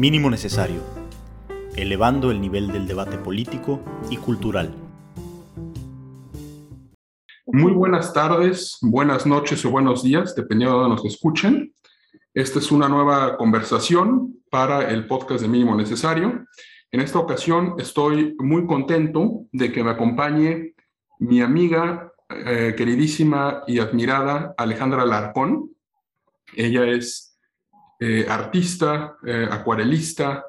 Mínimo necesario, elevando el nivel del debate político y cultural. Muy buenas tardes, buenas noches o buenos días, dependiendo de donde nos escuchen. Esta es una nueva conversación para el podcast de Mínimo Necesario. En esta ocasión estoy muy contento de que me acompañe mi amiga eh, queridísima y admirada Alejandra Larcón. Ella es eh, artista, eh, acuarelista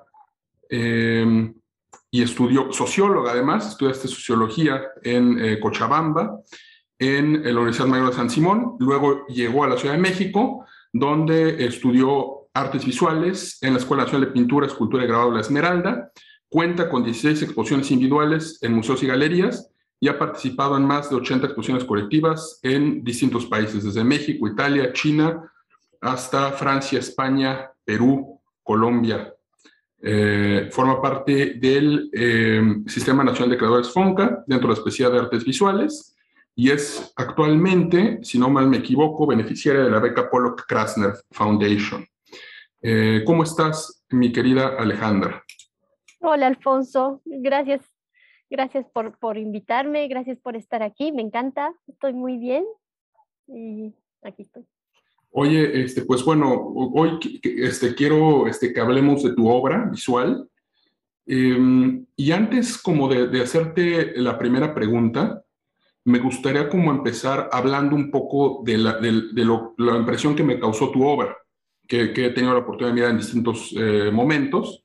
y estudió socióloga además, estudiaste sociología en Cochabamba, en la Universidad Mayor de San Simón, luego llegó a la Ciudad de México, donde estudió artes visuales en la Escuela Nacional de Pintura, Escultura y Grabado de la Esmeralda, cuenta con 16 exposiciones individuales en museos y galerías y ha participado en más de 80 exposiciones colectivas en distintos países, desde México, Italia, China, hasta Francia, España, Perú, Colombia. Eh, forma parte del eh, Sistema Nacional de Creadores FONCA dentro de la especialidad de artes visuales y es actualmente, si no mal me equivoco, beneficiaria de la beca Pollock Krasner Foundation. Eh, ¿Cómo estás, mi querida Alejandra? Hola, Alfonso. Gracias Gracias por, por invitarme, gracias por estar aquí, me encanta, estoy muy bien y aquí estoy. Oye, este, pues bueno, hoy este, quiero este, que hablemos de tu obra visual. Em, y antes como de, hacerte la primera pregunta, me gustaría como empezar hablando un poco de la, de, de lo, la impresión que me causó tu obra, que, que, he tenido la oportunidad de mirar en distintos eh, momentos.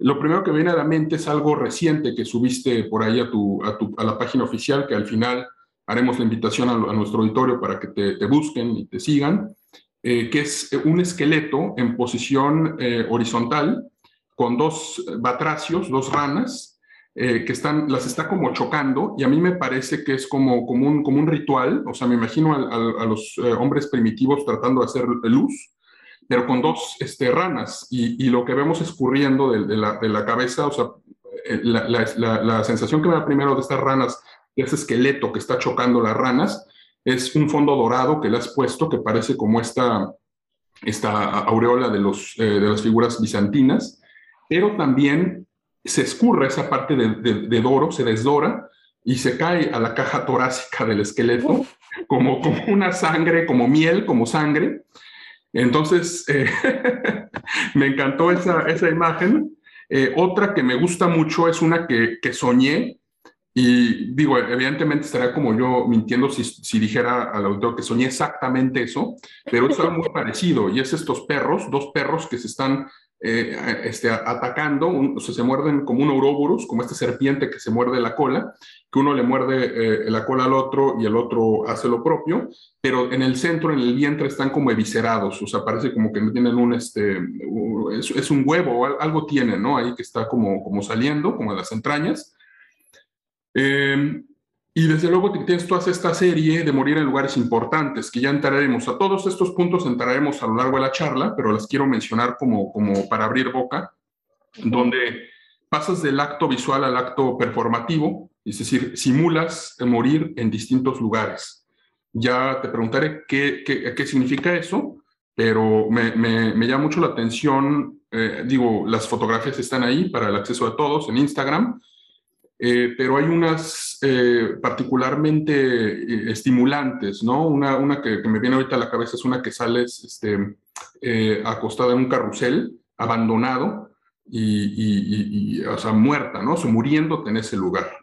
Lo primero que viene a la mente es algo reciente que subiste por ahí a, tu, a, tu, a la página oficial, que al final haremos la invitación a, nuestro auditorio para que te busquen y te sigan, eh, que es un esqueleto en posición eh, horizontal con dos batracios, dos ranas, eh, que están, las está como chocando y a mí me parece que es como, como, un, como un ritual, o sea, me imagino a, los hombres primitivos tratando de hacer luz pero con dos este, ranas y, y, lo que vemos escurriendo de, la, de la, cabeza, o sea, la, la, la, sensación que me da primero de estas ranas, de ese esqueleto que está chocando las ranas, es un fondo dorado que le has puesto que parece como esta, esta aureola de, los, eh, de las figuras bizantinas, pero también se escurre esa parte de, de, de, doro, se desdora y se cae a la caja torácica del esqueleto como, como una sangre, como miel, como sangre. Entonces, eh, me encantó esa, esa imagen. Eh, otra que me gusta mucho es una que, que, soñé, y digo, evidentemente estaría como yo mintiendo si, si dijera al autor que soñé exactamente eso, pero es algo muy parecido, y es estos perros, dos perros que se están eh, este, atacando, un, se muerden como un ouroboros, como esta serpiente que se muerde la cola, que uno le muerde eh, la cola al otro y el otro hace lo propio, pero en el centro, en el vientre, están como eviscerados, o sea, parece como que tienen un, este, es, es un huevo, algo tienen, ¿no? Ahí que está como, como saliendo, como de las entrañas. Eh, y desde luego tienes toda esta serie de morir en lugares importantes, que ya entraremos. A todos estos puntos entraremos a lo largo de la charla, pero las quiero mencionar como, como para abrir boca, donde pasas del acto visual al acto performativo, es decir, simulas morir en distintos lugares. Ya te preguntaré qué, qué, qué significa eso, pero me, me, me, llama mucho la atención, eh, digo, las fotografías están ahí para el acceso de todos en Instagram, eh, pero hay unas eh, particularmente eh, estimulantes, ¿no? Una, que, me viene ahorita a la cabeza es una que sales este, eh, acostada en un carrusel, abandonado y, y, y, o sea, muerta, ¿no? O sea, muriéndote en ese lugar.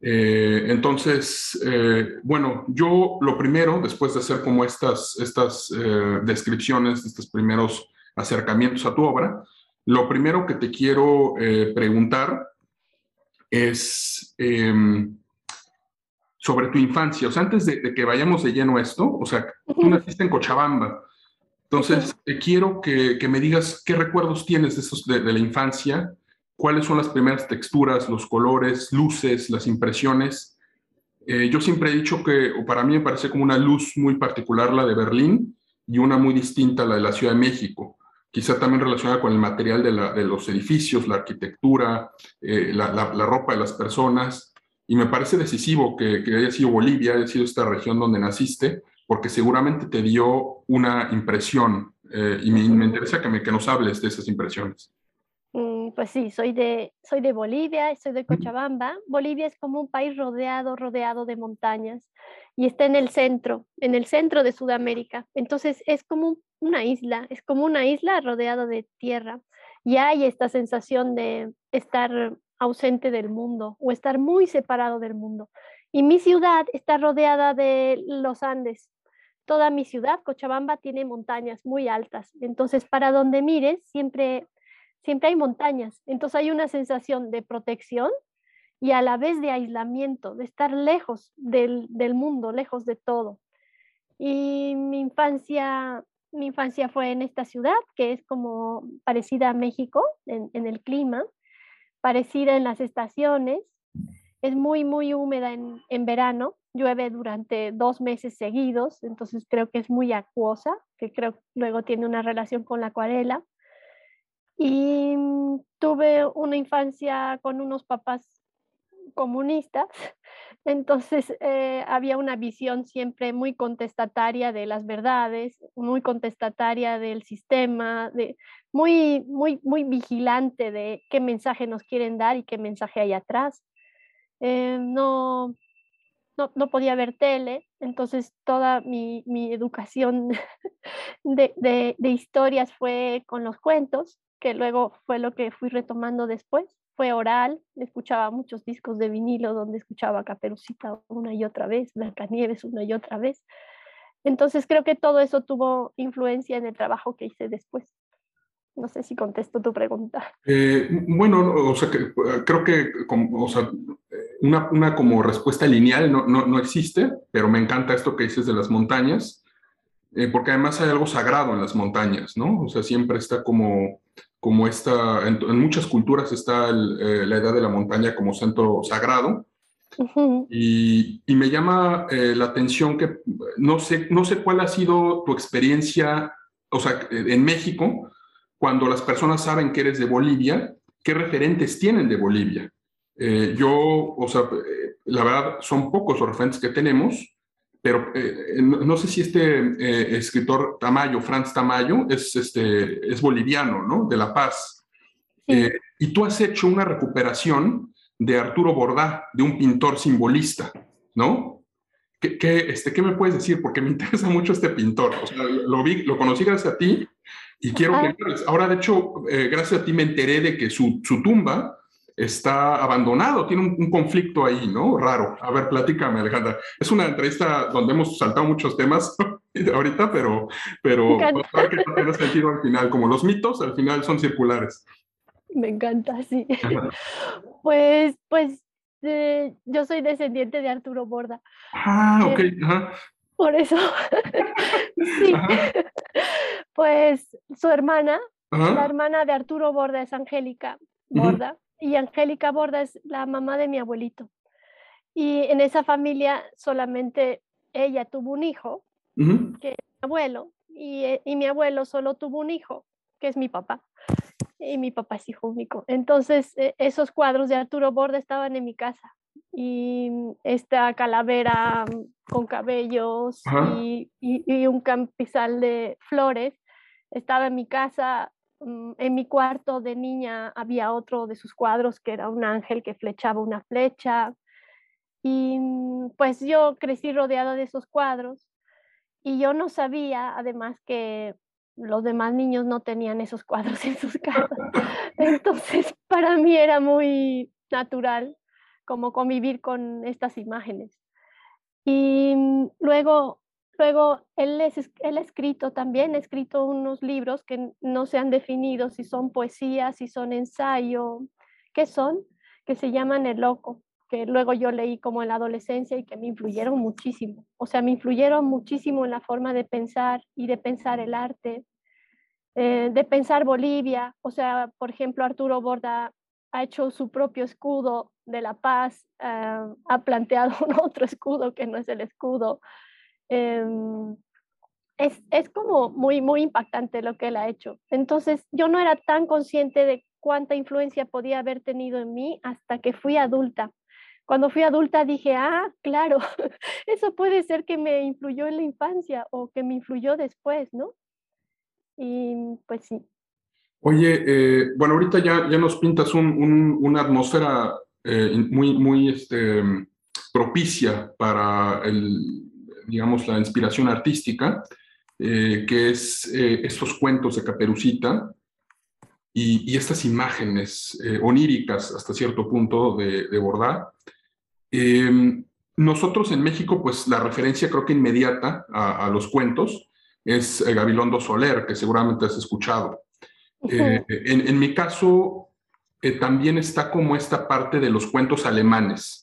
entonces, bueno, yo lo primero, después de hacer como estas descripciones, estos primeros acercamientos a tu obra, lo primero que te quiero preguntar es eh, sobre tu infancia. O sea, antes de, de, que vayamos de lleno a esto, o sea, tú naciste en Cochabamba. Entonces, eh, quiero que, que, me digas qué recuerdos tienes de, esos, de, de, la infancia, cuáles son las primeras texturas, los colores, luces, las impresiones. Eh, yo siempre he dicho que, o para mí me parece como una luz muy particular la de Berlín y una muy distinta la de la Ciudad de México quizá también relacionada con el material de, la, de los edificios, la arquitectura, eh, la, la, la, ropa de las personas. Y me parece decisivo que, que, haya sido Bolivia, haya sido esta región donde naciste, porque seguramente te dio una impresión eh, y me, me, interesa que, me, que nos hables de esas impresiones. Mm, pues sí, soy de, soy de Bolivia, soy de Cochabamba. Bolivia es como un país rodeado, rodeado de montañas y está en el centro, en el centro de Sudamérica. Entonces es como una isla, es como una isla rodeada de tierra y hay esta sensación de estar ausente del mundo o estar muy separado del mundo. Y mi ciudad está rodeada de los Andes. Toda mi ciudad, Cochabamba, tiene montañas muy altas. Entonces, para donde mires, siempre, siempre hay montañas. Entonces hay una sensación de protección y a la vez de aislamiento, de estar lejos del, del mundo, lejos de todo. Y mi infancia, mi infancia fue en esta ciudad, que es como parecida a México en, el clima, parecida en las estaciones. Es muy, muy húmeda en, en verano, llueve durante dos meses seguidos, entonces creo que es muy acuosa, que creo luego tiene una relación con la acuarela. Y mm, tuve una infancia con unos papás comunistas, entonces eh, había una visión siempre muy contestataria de las verdades, muy contestataria del sistema, de, muy, muy, muy vigilante de qué mensaje nos quieren dar y qué mensaje hay atrás. Eh, no, no, no, podía ver tele, entonces toda mi, mi educación de, de, de, historias fue con los cuentos, que luego fue lo que fui retomando después. Fue oral, escuchaba muchos discos de vinilo donde escuchaba Caperucita una y otra vez, Blancanieves una y otra vez. Entonces creo que todo eso tuvo influencia en el trabajo que hice después. No sé si contesto tu pregunta. Eh, bueno, o sea, que, creo que como, o sea, una, una, como respuesta lineal no, no, no, existe, pero me encanta esto que dices de las montañas, eh, porque además hay algo sagrado en las montañas, ¿no? O sea, siempre está como, como esta, en, en muchas culturas está el, eh, la edad de la montaña como centro sagrado. Uh -huh. y, y, me llama eh, la atención que no sé, no sé cuál ha sido tu experiencia, o sea, en México, cuando las personas saben que eres de Bolivia, ¿qué referentes tienen de Bolivia? Eh, yo, o sea, eh, la verdad, son pocos los referentes que tenemos, pero eh, no, no, sé si este eh, escritor Tamayo, Franz Tamayo, es, este, es boliviano, ¿no? De La Paz. Sí. y tú has hecho una recuperación de Arturo Bordá, de un pintor simbolista, ¿no? ¿Qué, qué, este, ¿Qué me puedes decir? Porque me interesa mucho este pintor. O sea, lo, vi, lo conocí gracias a ti y quiero que... Ahora, de hecho, eh, gracias a ti me enteré de que su, su tumba está abandonado, tiene un, un, conflicto ahí, ¿no? Raro. A ver, platícame, Alejandra. Es una entrevista donde hemos saltado muchos temas ahorita, pero, pero tiene sentido al final. Como los mitos, al final son circulares. Me encanta, sí. Pues, pues eh, yo soy descendiente de Arturo Borda. Ah, ok. Ajá. Por eso, sí. Ajá. Pues su hermana, Ajá. la hermana de Arturo Borda es Angélica Borda, y Angélica Borda es la mamá de mi abuelito. Y en esa familia solamente ella tuvo un hijo, que es mi abuelo, y, eh, y mi abuelo solo tuvo un hijo, que es mi papá y mi papá es hijo único. Entonces, eh, esos cuadros de Arturo Borda estaban en mi casa y esta calavera con cabellos y, y, y, un campizal de flores estaba en mi casa. Mm, en mi cuarto de niña había otro de sus cuadros que era un ángel que flechaba una flecha. Y mm, pues yo crecí rodeada de esos cuadros y yo no sabía, además, que los demás niños no tenían esos cuadros en sus casas. Entonces, para mí era muy natural como convivir con estas imágenes. Y mm, luego, luego él, es, él ha escrito también, escrito unos libros que no se han definido si son poesía, si son ensayo, ¿qué son? Que se llaman El Loco, que luego yo leí como en la adolescencia y que me influyeron muchísimo. O sea, me influyeron muchísimo en la forma de pensar y de pensar el arte, eh, de pensar Bolivia. O sea, por ejemplo, Arturo Borda ha hecho su propio escudo de la paz, uh, ha planteado un otro escudo que no es el escudo. Um, es, es como muy, muy impactante lo que él ha hecho. Entonces, yo no era tan consciente de cuánta influencia podía haber tenido en mí hasta que fui adulta. Cuando fui adulta dije, ah, claro, eso puede ser que me influyó en la infancia o que me influyó después, ¿no? Y pues sí. Oye, eh, bueno, ahorita ya, ya nos pintas una atmósfera eh, muy, muy este, propicia para el, digamos, la inspiración artística, eh, que es estos cuentos de Caperucita y, estas imágenes oníricas hasta cierto punto de, de Bordá. Em, nosotros en México, pues la referencia creo que inmediata a, los cuentos es Gabilondo Soler, que seguramente has escuchado. Eh, en, mi caso, eh, también está como esta parte de los cuentos alemanes.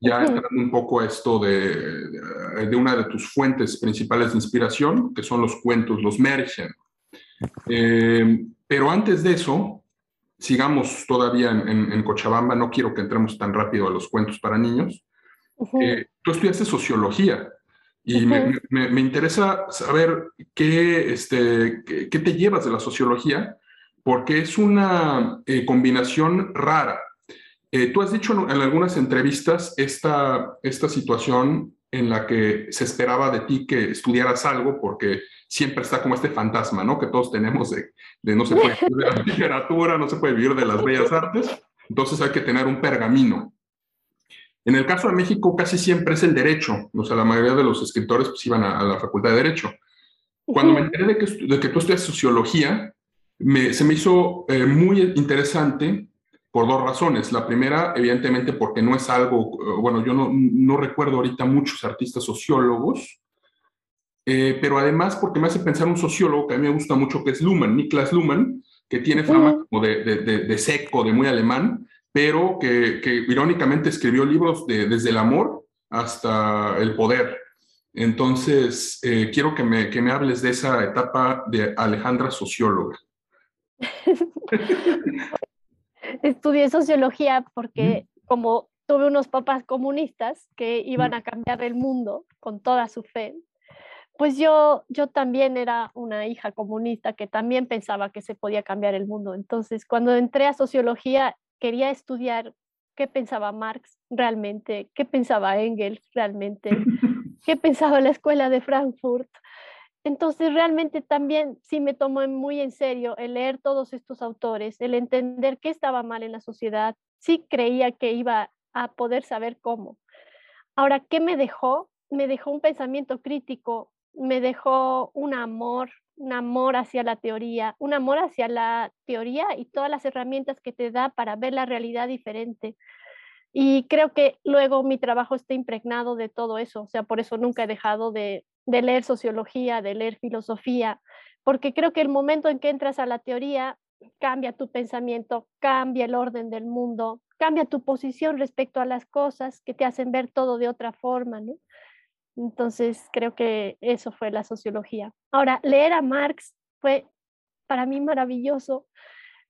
Ya entrando un poco a esto de, de, una de tus fuentes principales de inspiración, que son los cuentos, los Märchen. Eh, pero antes de eso, sigamos todavía en, en, Cochabamba, no quiero que entremos tan rápido a los cuentos para niños. tú estudiaste sociología y me, me, interesa saber qué, este, qué, te llevas de la sociología porque es una eh, combinación rara. Eh, tú has dicho en, algunas entrevistas esta, esta situación en la que se esperaba de ti que estudiaras algo porque siempre está como este fantasma, ¿no? Que todos tenemos de, de no se puede vivir de la literatura, no se puede vivir de las bellas artes, entonces hay que tener un pergamino. En el caso de México casi siempre es el derecho, o sea, la mayoría de los escritores pues, iban a, la facultad de derecho. Cuando me enteré de que, de que tú estudias sociología, se me hizo eh, muy interesante por dos razones. La primera, evidentemente, porque no es algo, eh, bueno, yo no, no recuerdo ahorita muchos artistas sociólogos, eh, pero además porque me hace pensar un sociólogo que a mí me gusta mucho, que es Luhmann, Niklas Luhmann, que tiene fama como de, de, de, seco, de muy alemán, pero que, que irónicamente escribió libros desde el amor hasta el poder. Entonces, quiero que me, que me hables de esa etapa de Alejandra socióloga. Estudié sociología porque como tuve unos papás comunistas que iban a cambiar el mundo con toda su fe, pues yo, yo también era una hija comunista que también pensaba que se podía cambiar el mundo. Entonces, cuando entré a sociología, quería estudiar qué pensaba Marx realmente, qué pensaba Engels realmente, qué pensaba la escuela de Frankfurt, entonces, realmente también sí me tomó muy en serio el leer todos estos autores, el entender qué estaba mal en la sociedad. Sí creía que iba a poder saber cómo. Ahora, ¿qué me dejó? Me dejó un pensamiento crítico, me dejó un amor, un amor hacia la teoría, un amor hacia la teoría y todas las herramientas que te da para ver la realidad diferente. Y creo que luego mi trabajo está impregnado de todo eso, o sea, por eso nunca he dejado de, de leer sociología, de leer filosofía, porque creo que el momento en que entras a la teoría cambia tu pensamiento, cambia el orden del mundo, cambia tu posición respecto a las cosas que te hacen ver todo de otra forma, ¿no? Entonces, creo que eso fue la sociología. Ahora, leer a Marx fue para mí maravilloso.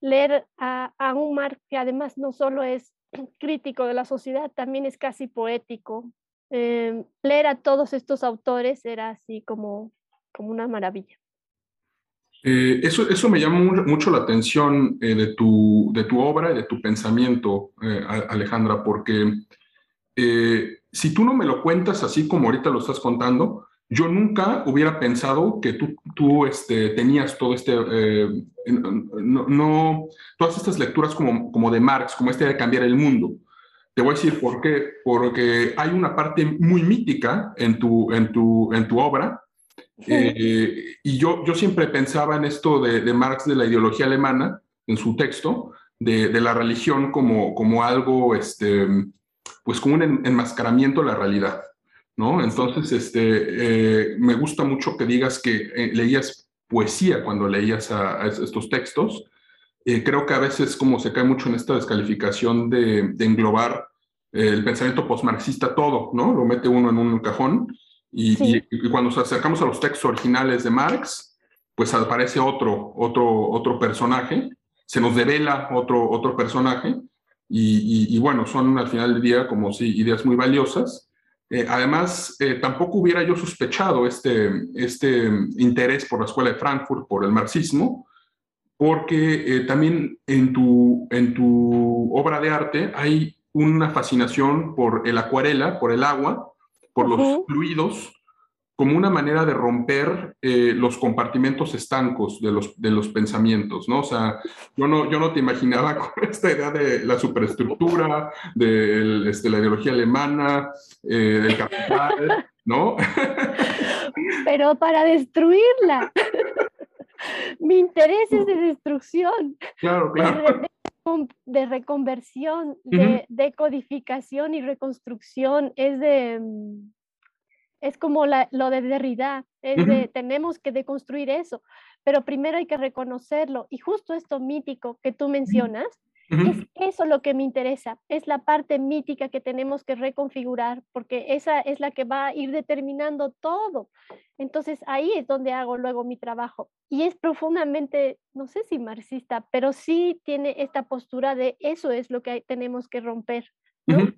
Leer a, a un Marx que además no solo es crítico de la sociedad, también es casi poético, Em, leer a todos estos autores era así como, como una maravilla. Eh, eso, eso me llama mucho la atención eh, de, tu, de tu obra y de tu pensamiento, eh, Alejandra, porque si tú no me lo cuentas así como ahorita lo estás contando, yo nunca hubiera pensado que tú, tú este, tenías todo este, no, no, todas estas lecturas como, como de Marx, como este de cambiar el mundo. Te voy a decir por qué. Porque hay una parte muy mítica en tu, en tu, en tu obra. Eh, y yo, yo siempre pensaba en esto de, de, Marx, de la ideología alemana, en su texto, de, de la religión como, como algo, este, pues como un enmascaramiento de la realidad. ¿no? Entonces, este, eh, me gusta mucho que digas que eh, leías poesía cuando leías a, a estos textos. Creo que a veces como se cae mucho en esta descalificación de, de englobar el pensamiento postmarxista todo, ¿no? Lo mete uno en un cajón y, cuando nos acercamos a los textos originales de Marx, pues aparece otro, otro, otro personaje, se nos devela otro, otro personaje y, bueno, son al final del día como si ideas muy valiosas. Eh, además, eh, tampoco hubiera yo sospechado este, este interés por la escuela de Frankfurt, por el marxismo, porque eh, también en tu, en tu obra de arte hay una fascinación por el acuarela, por el agua, por los fluidos, como una manera de romper eh, los compartimentos estancos de los, de los pensamientos, ¿no? O sea, yo no, yo no te imaginaba con esta idea de la superestructura, de este, la ideología alemana, eh, del capital, ¿no? Pero para destruirla. Mi interés es de destrucción. Claro, claro de reconversión, de, de, codificación y reconstrucción, es de, mm, es como lo de Derrida, es de, tenemos que deconstruir eso, pero primero hay que reconocerlo. Y justo esto mítico que tú mencionas, es eso lo que me interesa, es la parte mítica que tenemos que reconfigurar, porque esa es la que va a ir determinando todo. Entonces ahí es donde hago luego mi trabajo. Y es profundamente, no sé si marxista, pero sí tiene esta postura de eso es lo que tenemos que romper.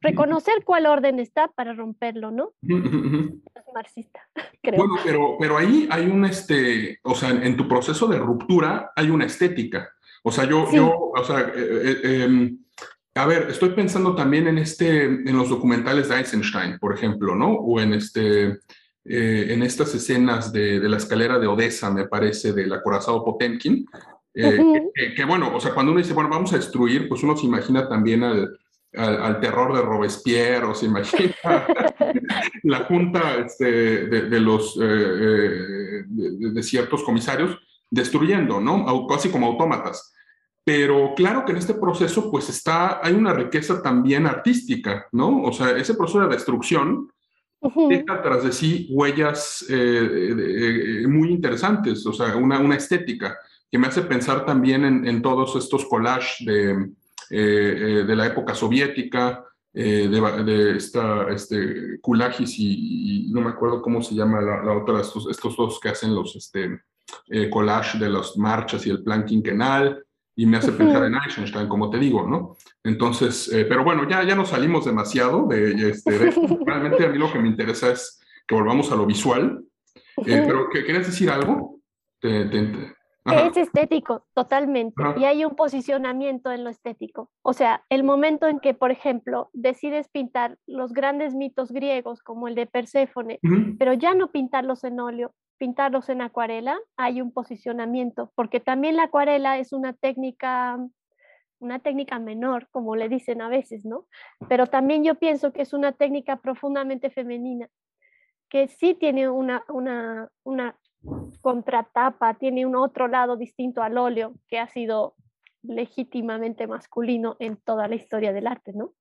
Reconocer cuál orden está para romperlo, ¿no? Es marxista, creo. Bueno, pero, pero ahí hay un, este, o sea, en tu proceso de ruptura hay una estética. O sea, yo, yo o sea, eh, eh, em, a ver, estoy pensando también en, este, en los documentales de Eisenstein, por ejemplo, ¿no? O en, este, eh, en estas escenas de, de, la escalera de Odessa, me parece, del acorazado Potemkin, que, bueno, o sea, cuando uno dice, bueno, vamos a destruir, pues uno se imagina también al, al, terror de Robespierre, o se imagina la junta este, de, de, los, de, de ciertos comisarios, destruyendo, ¿no? Casi como autómatas. Pero claro que en este proceso, pues está, hay una riqueza también artística, ¿no? O sea, ese proceso de destrucción deja tras de sí huellas eh, eh, muy interesantes, o sea, una, una, estética que me hace pensar también en, en todos estos collages de, eh, de la época soviética, de, de, esta, este, Kulagis y, no me acuerdo cómo se llama la, la otra, estos, estos dos que hacen los, este, eh, collage de las marchas y el plan quinquenal, y me hace pensar en Eisenstein, como te digo, ¿no? Entonces, eh, pero bueno, ya, ya nos salimos demasiado de, este, realmente a mí lo que me interesa es que volvamos a lo visual, eh, pero ¿quieres decir algo? es estético, totalmente. Y hay un posicionamiento en lo estético. O sea, el momento en que, por ejemplo, decides pintar los grandes mitos griegos, como el de Perséfone, pero ya no pintarlos en óleo, pintarlos en acuarela, hay un posicionamiento, porque también la acuarela es una técnica, una técnica menor, como le dicen a veces, ¿no? Pero también yo pienso que es una técnica profundamente femenina, que sí tiene una, una, una contratapa, tiene un otro lado distinto al óleo, que ha sido legítimamente masculino en toda la historia del arte, ¿no?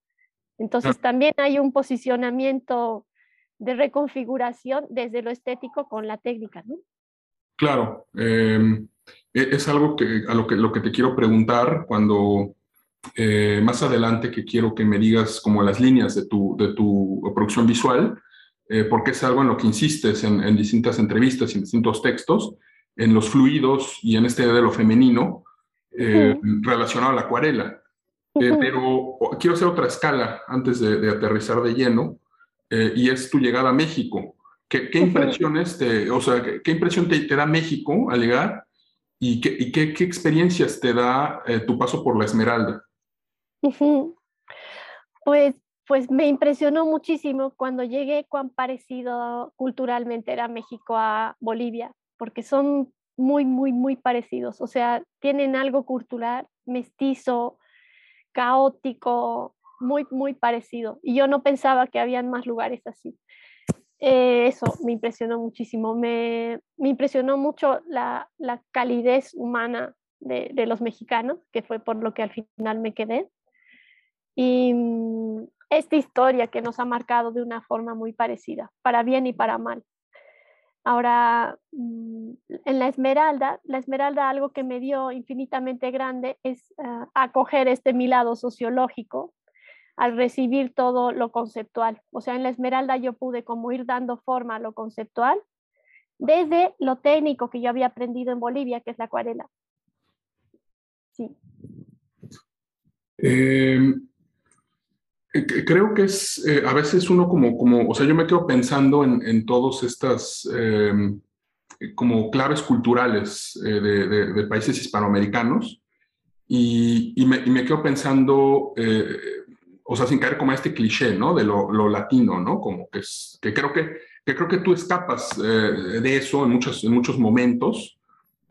Entonces también hay un posicionamiento de reconfiguración desde lo estético con la técnica, ¿no? Claro, em, e-, es algo que, a lo que, lo que te quiero preguntar cuando eh, más adelante que quiero que me digas como las líneas de tu, de tu producción visual, eh, porque es algo en lo que insistes en, distintas entrevistas y en distintos textos, en los fluidos y en este de lo femenino eh, relacionado a la acuarela. pero quiero hacer otra escala antes de, de aterrizar de lleno. Eh, y es tu llegada a México. ¿Qué, qué impresiones te, o sea, qué, impresión te, te, da México al llegar y qué, y qué, qué experiencias te da eh, tu paso por la Esmeralda? Pues, pues me impresionó muchísimo cuando llegué cuán parecido culturalmente era México a Bolivia, porque son muy, muy, muy parecidos. O sea, tienen algo cultural, mestizo, caótico, muy, muy parecido. Y yo no pensaba que habían más lugares así. Eh, eso me impresionó muchísimo. Me, me impresionó mucho la, la calidez humana de, de, los mexicanos, que fue por lo que al final me quedé. Y mm, esta historia que nos ha marcado de una forma muy parecida, para bien y para mal. Ahora, mm, en la Esmeralda, la Esmeralda algo que me dio infinitamente grande es uh, acoger este mi lado sociológico al recibir todo lo conceptual. O sea, en la Esmeralda yo pude como ir dando forma a lo conceptual desde lo técnico que yo había aprendido en Bolivia, que es la acuarela. Sí. Em, eh, creo que es, eh, a veces uno como, como, o sea, yo me quedo pensando en, en todas estas em, como claves culturales eh, de, de, países hispanoamericanos y, y, me, y, me, quedo pensando o sea, sin caer como este cliché, ¿no? De lo, latino, ¿no? Como que, es, que creo que que creo que tú escapas eh, de eso en muchos, en muchos momentos,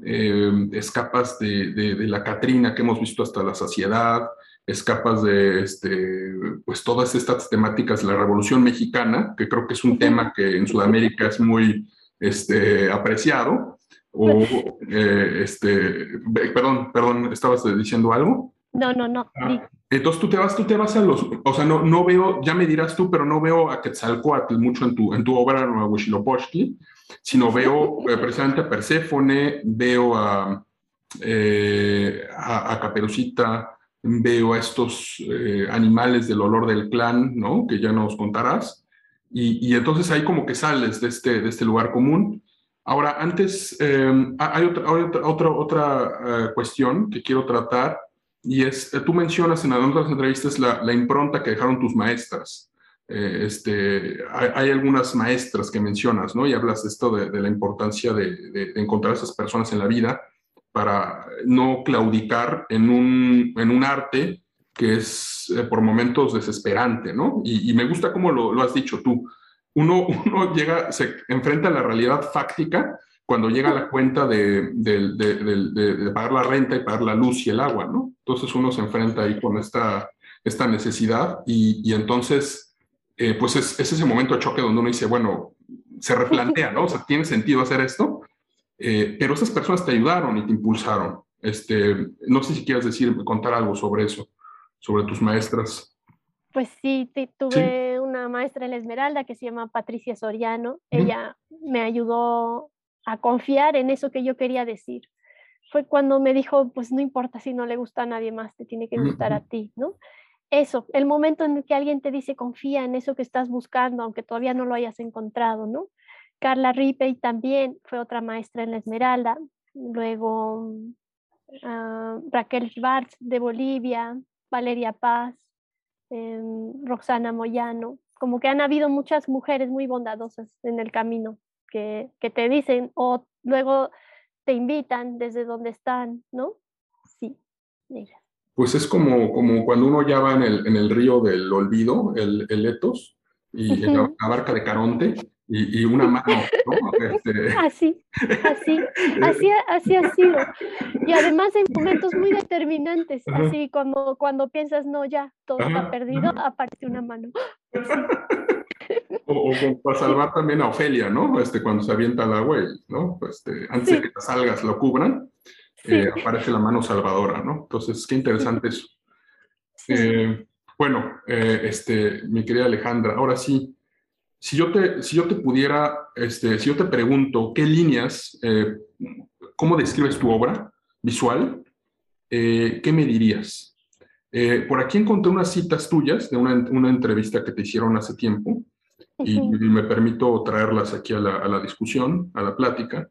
eh, escapas de, de, la Catrina que hemos visto hasta la saciedad, escapas de este, pues todas estas temáticas de la Revolución Mexicana, que creo que es un tema que en Sudamérica es muy este, apreciado. O, eh, este, perdón, perdón, ¿estabas diciendo algo? No, no, no. Ah, entonces tú te vas, tú te vas a los, o sea, no, no veo, ya me dirás tú, pero no veo a Quetzalcoatl mucho en tu, en tu obra Nueva Huitzilopochtli, sino veo eh, precisamente a Perséfone, veo a, eh, a, Caperucita, veo a estos eh, animales del olor del clan, ¿no? Que ya nos contarás. Y, y, entonces ahí como que sales de este, de este lugar común. Ahora, antes, hay otra, otra, otra, otra cuestión que quiero tratar y es, tú mencionas en otras entrevistas la, la impronta que dejaron tus maestras. Eh, este, hay, algunas maestras que mencionas, ¿no? Y hablas de esto de, la importancia de, de, encontrar a esas personas en la vida para no claudicar en un, en un arte que es eh, por momentos desesperante, ¿no? Y, me gusta cómo lo, lo, has dicho tú. Uno, uno llega, se enfrenta a la realidad fáctica cuando llega la cuenta de, de, de, pagar la renta y pagar la luz y el agua, ¿no? Entonces uno se enfrenta ahí con esta, esta necesidad y, y entonces, eh, pues es, ese momento de choque donde uno dice, bueno, se replantea, ¿no? O sea, ¿tiene sentido hacer esto? Eh, pero esas personas te ayudaron y te impulsaron. Este, no sé si quieres decir, contar algo sobre eso, sobre tus maestras. Pues sí, tuve una maestra en la Esmeralda que se llama Patricia Soriano. Ella me ayudó a confiar en eso que yo quería decir. Fue cuando me dijo, pues no importa si no le gusta a nadie más, te tiene que gustar a ti, ¿no? Eso, el momento en que alguien te dice confía en eso que estás buscando, aunque todavía no lo hayas encontrado, ¿no? Carla Ripey también fue otra maestra en la Esmeralda, luego uh, Raquel Schwartz de Bolivia, Valeria Paz, em, Roxana Moyano, como que han habido muchas mujeres muy bondadosas en el camino que, te dicen o luego te invitan desde donde están, ¿no? Sí, mira. Pues es como, como cuando uno ya va en el, en el río del olvido, el, el Etos, y la, barca de Caronte, y, y, una mano, ¿no? Este... Así, así, así, así ha sido. Y además en momentos muy determinantes, así como cuando piensas, no, ya, todo está perdido, aparece una mano. O, para salvar también a Ofelia, ¿no? Este, cuando se avienta al agua, ¿no? Este, antes de que las algas lo cubran, eh, aparece la mano salvadora, ¿no? Entonces, qué interesante eso. Eh, bueno, eh, este, mi querida Alejandra, ahora sí, si yo te, si yo te pudiera, este, si yo te pregunto qué líneas, cómo describes tu obra visual, ¿qué me dirías? Por aquí encontré unas citas tuyas de una, una entrevista que te hicieron hace tiempo, y, me permito traerlas aquí a la, discusión, a la plática.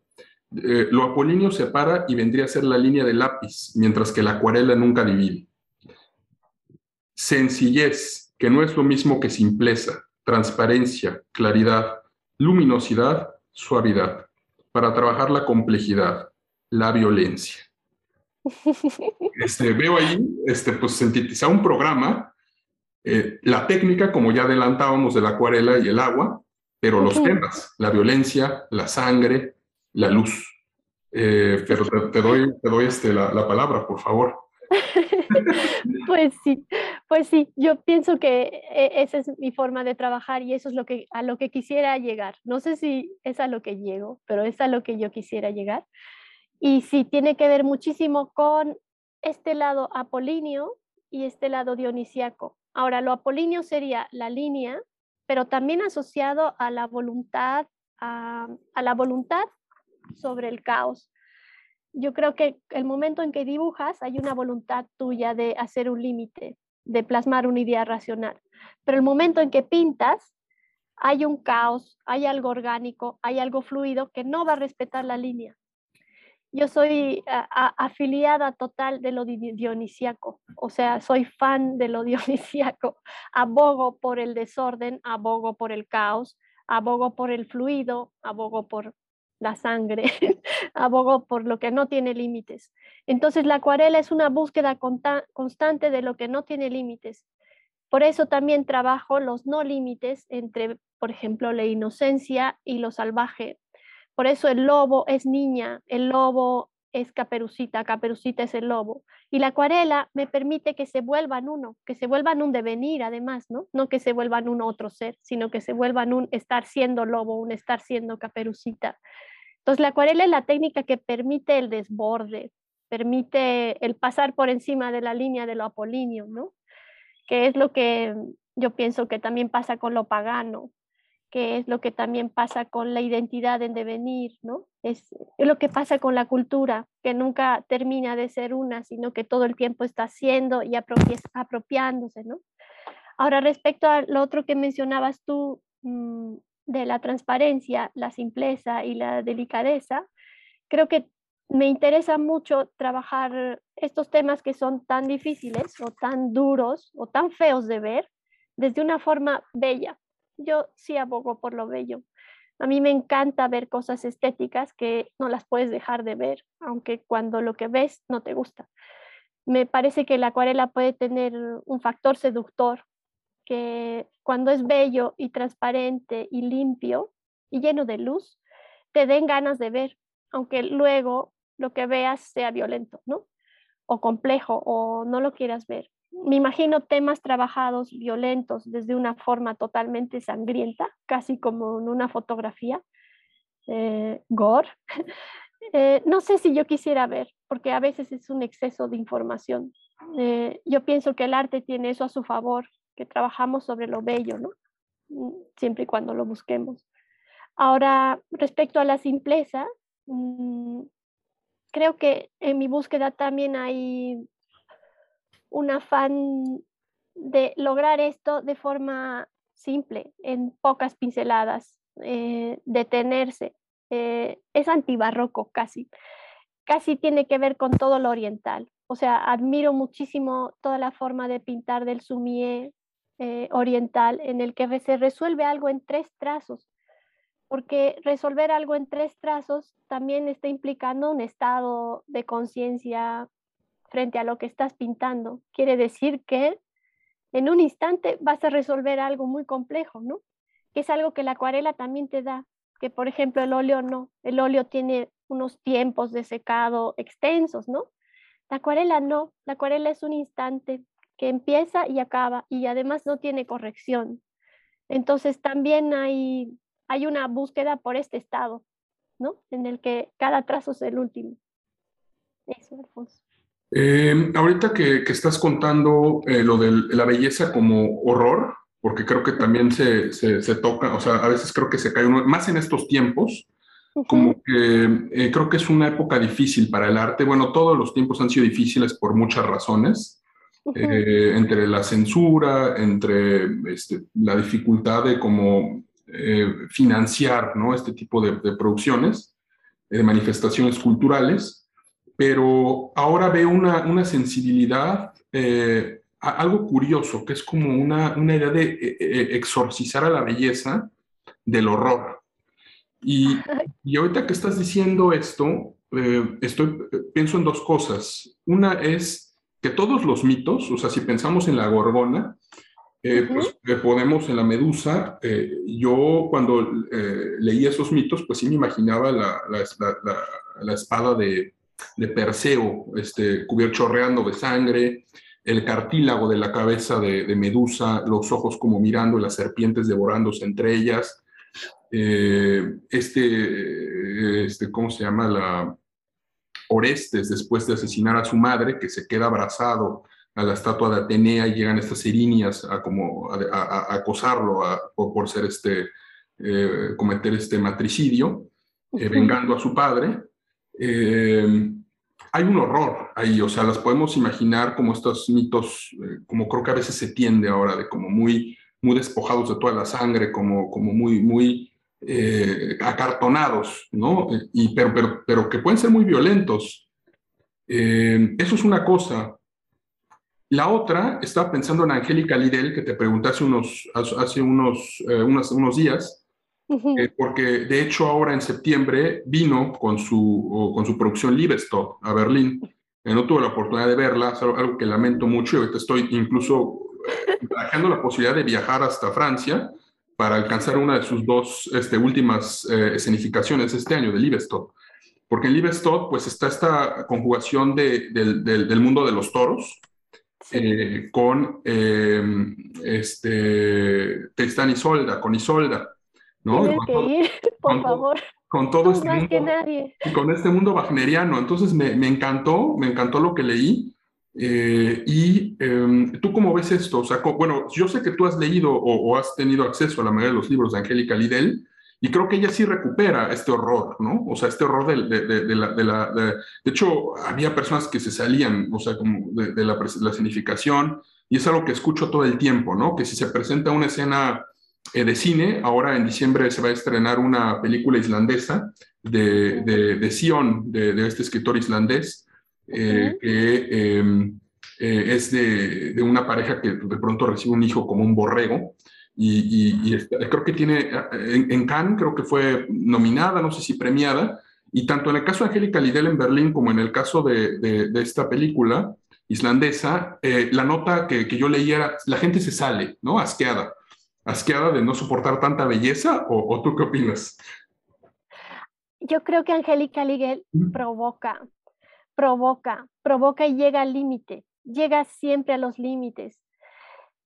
Eh, lo apolíneo separa y vendría a ser la línea de lápiz, mientras que la acuarela nunca divide. Sencillez, que no es lo mismo que simpleza, transparencia, claridad, luminosidad, suavidad, para trabajar la complejidad, la violencia. Este, veo ahí, este, pues sintetizar un programa eh, la técnica, como ya adelantábamos, de la acuarela y el agua, pero los temas, la violencia, la sangre, la luz. Eh, pero te, doy, te doy este, la, la palabra, por favor. pues sí, pues sí, yo pienso que e, esa es mi forma de trabajar y eso es lo que, a lo que quisiera llegar. No sé si es a lo que llego, pero es a lo que yo quisiera llegar. Y sí, tiene que ver muchísimo con este lado apolíneo y este lado dionisiaco. Ahora, lo apolíneo sería la línea, pero también asociado a la voluntad, a, la voluntad sobre el caos. Yo creo que el momento en que dibujas hay una voluntad tuya de hacer un límite, de plasmar una idea racional. Pero el momento en que pintas, hay un caos, hay algo orgánico, hay algo fluido que no va a respetar la línea yo soy afiliada total de lo dionisiaco, o sea, soy fan de lo dionisiaco. Abogo por el desorden, abogo por el caos, abogo por el fluido, abogo por la sangre, abogo por lo que no tiene límites. Entonces la acuarela es una búsqueda constante de lo que no tiene límites. Por eso también trabajo los no límites entre, por ejemplo, la inocencia y lo salvaje. Por eso el lobo es niña, el lobo es caperucita, caperucita es el lobo. Y la acuarela me permite que se vuelvan uno, que se vuelvan un devenir además, ¿no? No que se vuelvan un otro ser, sino que se vuelvan un estar siendo lobo, un estar siendo caperucita. Entonces la acuarela es la técnica que permite el desborde, permite el pasar por encima de la línea de lo apolíneo, ¿no? Que es lo que yo pienso que también pasa con lo pagano, que es lo que también pasa con la identidad en devenir, ¿no? Es, lo que pasa con la cultura, que nunca termina de ser una, sino que todo el tiempo está haciendo y apropiándose, ¿no? Ahora, respecto a lo otro que mencionabas tú mm, de la transparencia, la simpleza y la delicadeza, creo que me interesa mucho trabajar estos temas que son tan difíciles o tan duros o tan feos de ver desde una forma bella, yo sí abogo por lo bello. A mí me encanta ver cosas estéticas que no las puedes dejar de ver, aunque cuando lo que ves no te gusta. Me parece que la acuarela puede tener un factor seductor, que cuando es bello y transparente y limpio y lleno de luz, te den ganas de ver, aunque luego lo que veas sea violento, ¿no? O complejo o no lo quieras ver me imagino temas trabajados violentos desde una forma totalmente sangrienta, casi como en una fotografía, eh, gore. Eh, no sé si yo quisiera ver, porque a veces es un exceso de información. Eh, yo pienso que el arte tiene eso a su favor, que trabajamos sobre lo bello, ¿no? Mm, siempre y cuando lo busquemos. Ahora, respecto a la simpleza, mm, creo que en mi búsqueda también hay un afán de lograr esto de forma simple, en pocas pinceladas, eh, detenerse. Eh, es antibarroco casi. Casi tiene que ver con todo lo oriental. O sea, admiro muchísimo toda la forma de pintar del sumier eh, oriental en el que se resuelve algo en tres trazos, porque resolver algo en tres trazos también está implicando un estado de conciencia frente a lo que estás pintando. Quiere decir que en un instante vas a resolver algo muy complejo, ¿no? Que es algo que la acuarela también te da, que por ejemplo el óleo no. El óleo tiene unos tiempos de secado extensos, ¿no? La acuarela no. La acuarela es un instante que empieza y acaba y además no tiene corrección. Entonces también hay, hay una búsqueda por este estado, ¿no? En el que cada trazo es el último. Eso, Alfonso. Eh, ahorita que, estás contando eh, lo de la belleza como horror, porque creo que también se, se, toca, o sea, a veces creo que se cae uno, más en estos tiempos, como que eh, creo que es una época difícil para el arte. Bueno, todos los tiempos han sido difíciles por muchas razones, entre la censura, entre este, la dificultad de cómo financiar ¿no? este tipo de, de producciones, de manifestaciones culturales pero ahora veo una, una sensibilidad, eh, algo curioso, que es como una, una idea de eh, eh, exorcizar a la belleza del horror. Y, y ahorita que estás diciendo esto, estoy, pienso en dos cosas. Una es que todos los mitos, o sea, si pensamos en la gorgona, pues podemos en la medusa, yo cuando leí esos mitos, pues sí me imaginaba la, la, la, la espada de, de Perseo, este, cubierto chorreando de sangre, el cartílago de la cabeza de, Medusa, los ojos como mirando, las serpientes devorándose entre ellas, eh, este, este, ¿cómo se llama? La Orestes, después de asesinar a su madre, que se queda abrazado a la estatua de Atenea y llegan estas erinias a, como, a, acosarlo por, ser este, eh, cometer este matricidio, eh, vengando a su padre. Eh, hay un horror ahí, o sea, las podemos imaginar como estos mitos, eh, como creo que a veces se tiende ahora, de como muy, muy despojados de toda la sangre, como, como muy, muy eh, acartonados, ¿no? Y, pero, pero, pero que pueden ser muy violentos. eso es una cosa. La otra, estaba pensando en Angélica Lidel, que te pregunté hace unos, hace unos, unos, unos días, eh, porque de hecho ahora en septiembre vino con su, con su producción Livestock a Berlín. Eh, no tuve la oportunidad de verla, es algo que lamento mucho y ahorita estoy incluso trabajando la posibilidad de viajar hasta Francia para alcanzar una de sus dos este, últimas eh, escenificaciones este año, del Livestot. Porque en Livestot pues está esta conjugación de, del, del, mundo de los toros eh, con eh, este, Tristán Isolda, con Isolda. ¿No? Tienes que ir, por favor con todo este mundo, con este mundo wagneriano. Entonces me, me, encantó, me encantó lo que leí. Eh, y em, tú cómo ves esto? O sea, bueno, yo sé que tú has leído o, has tenido acceso a la mayoría de los libros de Angélica Lidell y creo que ella sí recupera este horror, ¿no? O sea, este horror de, de, de la... De, la de, hecho, había personas que se salían, o sea, como de, la, la significación y es algo que escucho todo el tiempo, ¿no? Que si se presenta una escena eh, de cine. Ahora en diciembre se va a estrenar una película islandesa de, de, Sion, de, este escritor islandés, eh, que em, eh, es de, una pareja que de pronto recibe un hijo como un borrego. Y, creo que tiene, en, en, Cannes creo que fue nominada, no sé si premiada, y tanto en el caso de Angélica Lidell en Berlín como en el caso de, esta película islandesa, la nota que, que, yo leí era, la gente se sale, ¿no? Asqueada asqueada de no soportar tanta belleza o, tú qué opinas? Yo creo que Angélica Liguel provoca, provoca, provoca y llega al límite, llega siempre a los límites.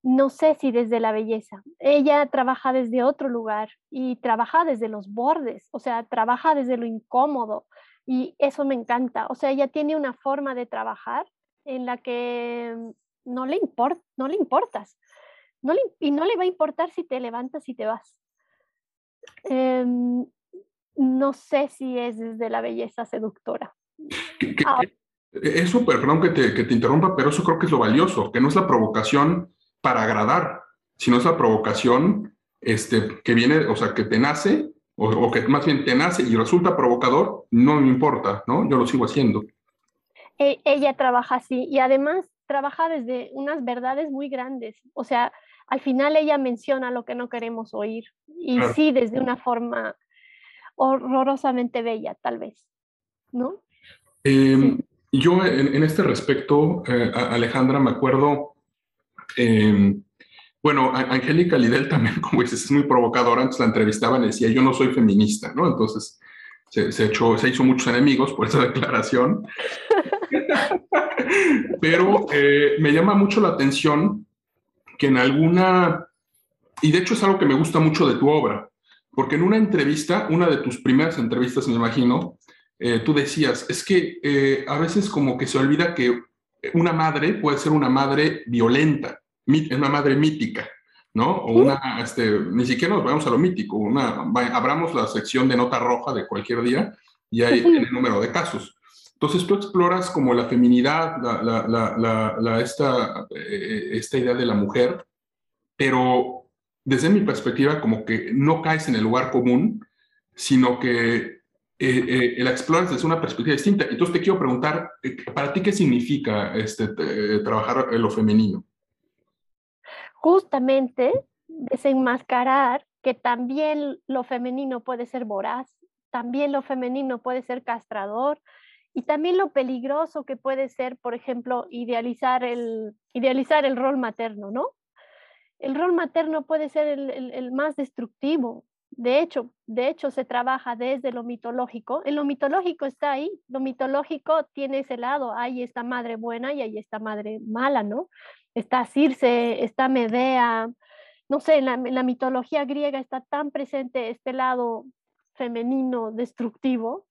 No sé si desde la belleza. Ella trabaja desde otro lugar y trabaja desde los bordes, o sea, trabaja desde lo incómodo y eso me encanta. O sea, ella tiene una forma de trabajar en la que no le, importa, no le importas y no le va a importar si te levantas y te vas. Em, no sé si es desde la belleza seductora. Ah. eso, perdón que te, que te interrumpa, pero eso creo que es lo valioso, que no es la provocación para agradar, sino es la provocación este, que viene, o sea, que te nace, o, que más bien te nace y resulta provocador, no me importa, ¿no? Yo lo sigo haciendo. E, ella trabaja así y además trabaja desde unas verdades muy grandes, o sea, al final ella menciona lo que no queremos oír y sí desde una forma horrorosamente bella, tal vez, ¿no? Em, yo en, este respecto, eh, Alejandra, me acuerdo, em, bueno, Angélica Lidel también, como dices, es muy provocadora, antes la entrevistaban y decía, yo no soy feminista, ¿no? Entonces se, echó, se hizo muchos enemigos por esa declaración. Pero eh, me llama mucho la atención que en alguna, y de hecho es algo que me gusta mucho de tu obra, porque en una entrevista, una de tus primeras entrevistas, me imagino, eh, tú decías, es que eh, a veces como que se olvida que una madre puede ser una madre violenta, una madre mítica, ¿no? O una, este, ni siquiera nos vamos a lo mítico, una, abramos la sección de nota roja de cualquier día y hay el número de casos. Entonces tú exploras como la feminidad, eh, esta idea de la mujer, pero desde mi perspectiva como que no caes en el lugar común, sino que eh, eh, la exploras desde una perspectiva distinta. Entonces te quiero preguntar, ¿para ti qué significa este, trabajar en lo femenino? Justamente desenmascarar que también lo femenino puede ser voraz, también lo femenino puede ser castrador, y también lo peligroso que puede ser, por ejemplo, idealizar el, idealizar el rol materno, ¿no? El rol materno puede ser el, el, más destructivo. De hecho, de hecho, se trabaja desde lo mitológico. En lo mitológico está ahí. Lo mitológico tiene ese lado. Ahí está madre buena y ahí está madre mala, ¿no? Está Circe, está Medea. No sé, en la mitología griega está tan presente este lado femenino destructivo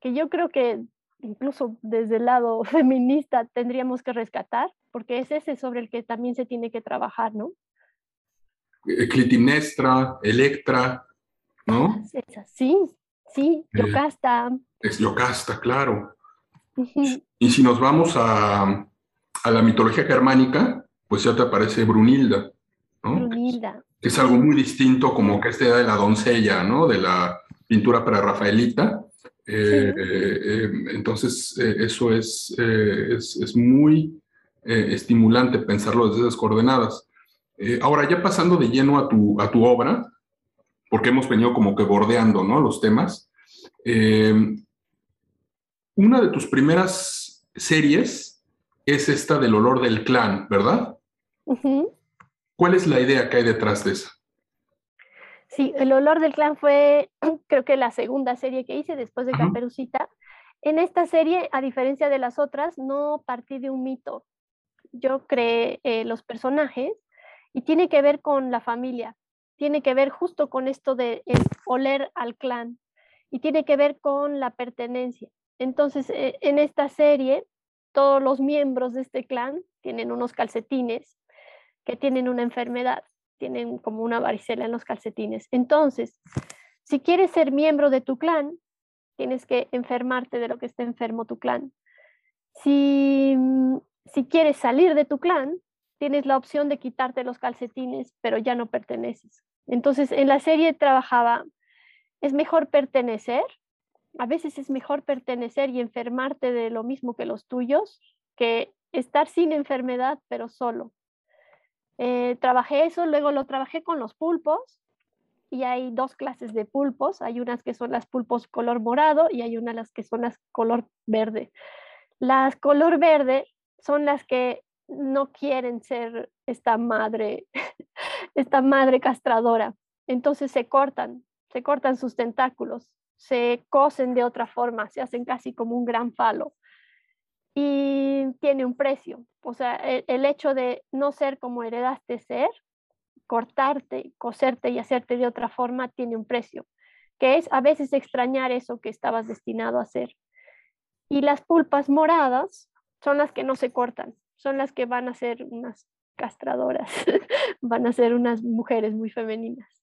que yo creo que incluso desde el lado feminista tendríamos que rescatar, porque es ese sobre el que también se tiene que trabajar, ¿no? Eh, Clitinestra, Electra, ¿no? Sí, sí, eh, Yocasta. es Yocasta, claro. Y si nos vamos a, a, la mitología germánica, pues ya te aparece Brunilda, ¿no? Brunilda. Que es algo muy distinto como que esta idea de la doncella, ¿no? De la pintura para Eh, eh, entonces, eh, eso es, es, muy estimulante pensarlo desde esas coordenadas. ahora, ya pasando de lleno a tu, a tu obra, porque hemos venido como que bordeando ¿no? los temas, una de tus primeras series es esta del olor del clan, ¿verdad? ¿Cuál es la idea que hay detrás de eso? Sí, El olor del clan fue, creo que la segunda serie que hice después de Caperucita. En esta serie, a diferencia de las otras, no partí de un mito. Yo creé eh, los personajes y tiene que ver con la familia, tiene que ver justo con esto de oler al clan y tiene que ver con la pertenencia. Entonces, eh, en esta serie, todos los miembros de este clan tienen unos calcetines que tienen una enfermedad, tienen como una varicela en los calcetines. Entonces, si quieres ser miembro de tu clan, tienes que enfermarte de lo que está enfermo tu clan. Si, mm, si quieres salir de tu clan, tienes la opción de quitarte los calcetines, pero ya no perteneces. Entonces, en la serie trabajaba, es mejor pertenecer, a veces es mejor pertenecer y enfermarte de lo mismo que los tuyos, que estar sin enfermedad, pero solo. Eh, trabajé eso, luego lo trabajé con los pulpos, y hay dos clases de pulpos, hay unas que son las pulpos color morado y hay unas las que son las color verde. Las color verde son las que no quieren ser esta madre, esta madre castradora. Entonces se cortan, se cortan sus tentáculos, se cosen de otra forma, se hacen casi como un gran falo. Y tiene un precio. O sea, el, el hecho de no ser como heredaste ser, cortarte, coserte y hacerte de otra forma, tiene un precio, que es a veces extrañar eso que estabas destinado a hacer. Y las pulpas moradas son las que no se cortan, son las que van a ser unas castradoras, van a ser unas mujeres muy femeninas.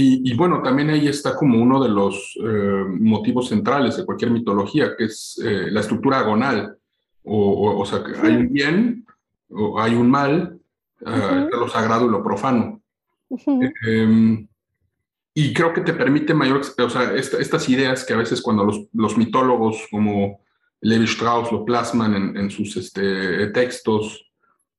Y, bueno, también ahí está como uno de los eh, motivos centrales de cualquier mitología, que es eh, la estructura agonal. O, o, sea, que hay un bien o hay un mal, uh, lo sagrado y lo profano. Em, y creo que te permite mayor, o sea, estas ideas que a veces cuando los, los mitólogos como Levi Strauss lo plasman en, sus este, textos,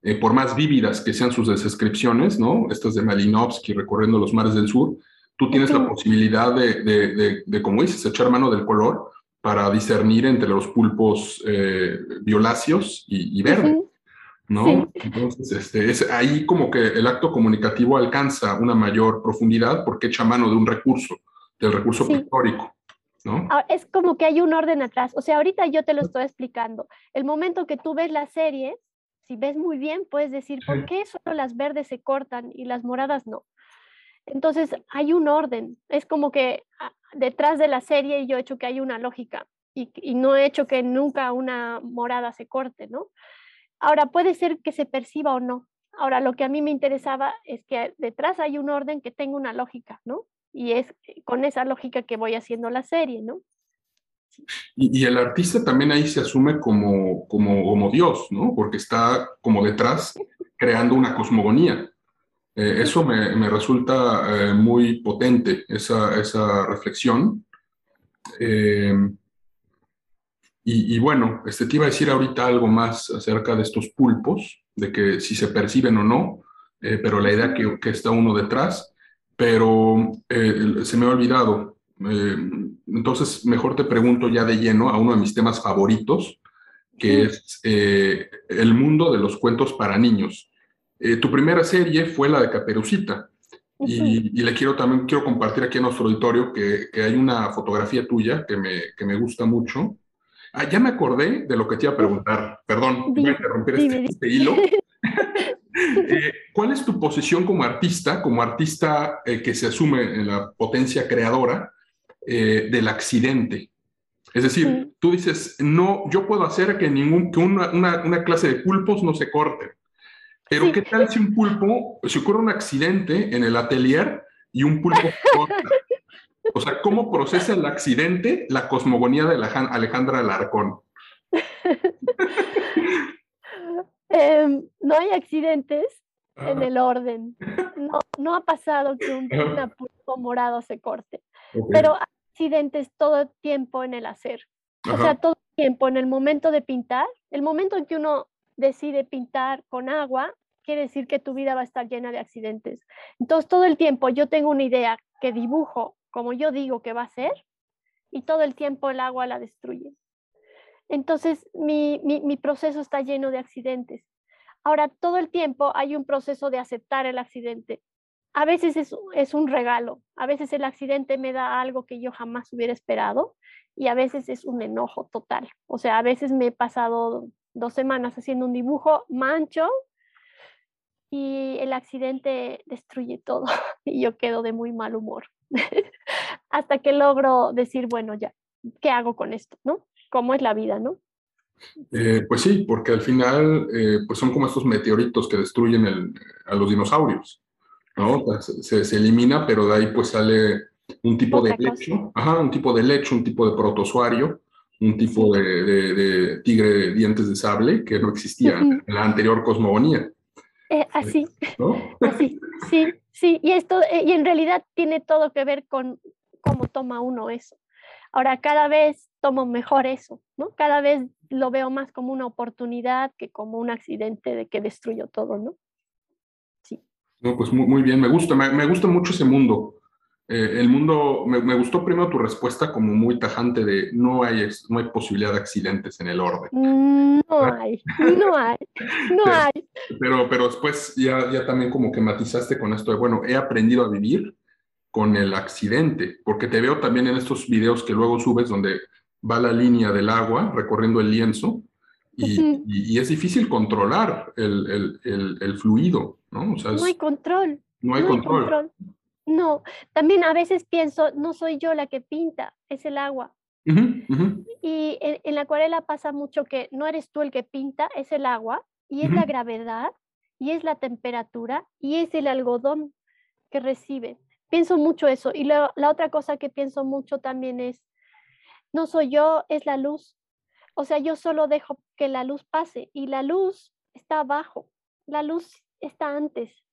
eh, por más vívidas que sean sus descripciones, ¿no? Estas de Malinowski recorriendo los mares del sur, tú tienes la posibilidad de, de, de, como dices, echar mano del color para discernir entre los pulpos eh, violáceos y, y verde. ¿no? Entonces, este, es ahí como que el acto comunicativo alcanza una mayor profundidad porque echa mano de un recurso, del recurso pictórico. Ah, es como que hay un orden atrás. O sea, ahorita yo te lo estoy explicando. El momento que tú ves la serie, si ves muy bien, puedes decir, ¿por qué solo las verdes se cortan y las moradas no? Entonces, hay un orden. Es como que ah, detrás de la serie yo he hecho que hay una lógica y, y no he hecho que nunca una morada se corte, ¿no? Ahora, puede ser que se perciba o no. Ahora, lo que a mí me interesaba es que detrás hay un orden que tenga una lógica, ¿no? y es con esa lógica que voy haciendo la serie, ¿no? Y, el artista también ahí se asume como, como, Dios, ¿no? Porque está como detrás creando una cosmogonía. Eh, eso me, resulta eh, muy potente, esa, esa reflexión. Eh, y, bueno, este, te iba a decir ahorita algo más acerca de estos pulpos, de que si se perciben o no, pero la idea que, que está uno detrás pero se me ha olvidado. Eh, entonces, mejor te pregunto ya de lleno a uno de mis temas favoritos, que es eh, el mundo de los cuentos para niños. tu primera serie fue la de Caperucita. Y, le quiero también quiero compartir aquí en nuestro auditorio que, que hay una fotografía tuya que me, que me gusta mucho. Ah, ya me acordé de lo que te iba a preguntar. Perdón, voy a interrumpir este, este hilo. Eh, ¿Cuál es tu posición como artista, como artista eh, que se asume en la potencia creadora eh, del accidente? Es decir, tú dices, no, yo puedo hacer que, ningún, que una, una, clase de pulpos no se corte. Pero ¿qué tal si un pulpo, si ocurre un accidente en el atelier y un pulpo corta? O sea, ¿cómo procesa el accidente la cosmogonía de Alejandra Alarcón? Em, no hay accidentes en el orden. No, no ha pasado que un pulpo morado se corte, pero hay accidentes todo el tiempo en el hacer. O sea, todo el tiempo en el momento de pintar, el momento en que uno decide pintar con agua, quiere decir que tu vida va a estar llena de accidentes. Entonces, todo el tiempo yo tengo una idea que dibujo como yo digo que va a ser y todo el tiempo el agua la destruye. Entonces, mi, mi, proceso está lleno de accidentes. Ahora, todo el tiempo hay un proceso de aceptar el accidente. A veces es, un regalo, a veces el accidente me da algo que yo jamás hubiera esperado y a veces es un enojo total. O sea, a veces me he pasado dos semanas haciendo un dibujo, mancho y el accidente destruye todo y yo quedo de muy mal humor. Hasta que logro decir, bueno, ya, ¿qué hago con esto? ¿No? ¿Cómo es la vida, no? Eh, pues sí, porque al final eh, pues son como estos meteoritos que destruyen a los dinosaurios, ¿no? Se, se, elimina, pero de ahí pues sale un tipo de lecho, ajá, un tipo de lecho, un tipo de protozoario, un tipo de, tigre de dientes de sable que no existía en la anterior cosmogonía. Eh, así, así, sí, sí, y esto, y en realidad tiene todo que ver con cómo toma uno eso. Ahora, cada vez tomo mejor eso, ¿no? Cada vez lo veo más como una oportunidad que como un accidente de que destruyó todo, ¿no? No, pues muy, muy bien, me gusta, me, gusta mucho ese mundo. Eh, el mundo, me, gustó primero tu respuesta como muy tajante de no hay, no hay posibilidad de accidentes en el orden. Mm, no hay, no hay, no hay. Pero, pero después ya, ya también como que matizaste con esto de, bueno, he aprendido a vivir con el accidente, porque te veo también en estos videos que luego subes donde va la línea del agua recorriendo el lienzo y, es difícil controlar el, el, fluido, ¿no? no hay control. No hay, control. No, también a veces pienso, no soy yo la que pinta, es el agua. Y en, la acuarela pasa mucho que no eres tú el que pinta, es el agua, y es la gravedad, y es la temperatura, y es el algodón que recibe pienso mucho eso. Y la, otra cosa que pienso mucho también es, no soy yo, es la luz. O sea, yo solo dejo que la luz pase y la luz está abajo, la luz está antes,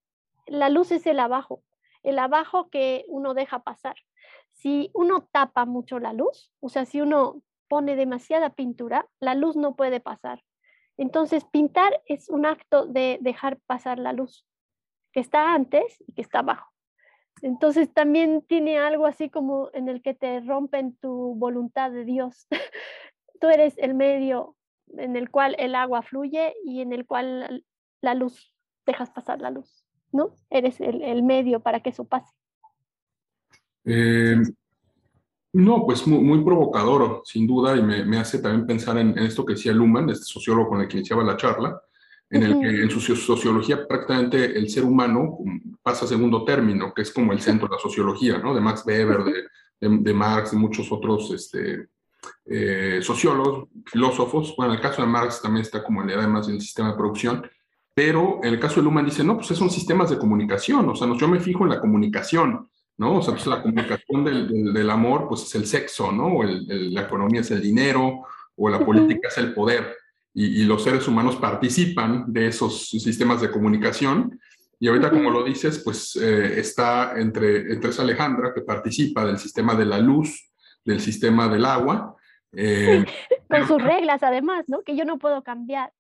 la luz es el abajo, el abajo que uno deja pasar. Si uno tapa mucho la luz, o sea, si uno pone demasiada pintura, la luz no puede pasar. Entonces, pintar es un acto de dejar pasar la luz, que está antes y que está abajo. Entonces también tiene algo así como en el que te rompen tu voluntad de Dios. Tú eres el medio en el cual el agua fluye y en el cual la luz, dejas pasar la luz, ¿no? Eres el, medio para que eso pase. Em, no, pues muy, provocador, sin duda, y me, hace también pensar en, esto que decía Luhmann, este sociólogo con el que iniciaba la charla, en el que en su sociología prácticamente el ser humano pasa a segundo término, que es como el centro de la sociología, ¿no? De Max Weber, de, de, Marx y muchos otros este, eh, sociólogos, filósofos. Bueno, en el caso de Marx también está como en la edad más del sistema de producción, pero en el caso de Luhmann dice, no, pues son sistemas de comunicación, o sea, yo me fijo en la comunicación, ¿no? O sea, pues la comunicación del, del, amor, pues es el sexo, ¿no? O el, la economía es el dinero, o la política es el poder y, los seres humanos participan de esos sistemas de comunicación. Y ahorita, como lo dices, pues eh, está entre, entre esa Alejandra que participa del sistema de la luz, del sistema del agua. Eh, con sus reglas, además, ¿no? Que yo no puedo cambiar.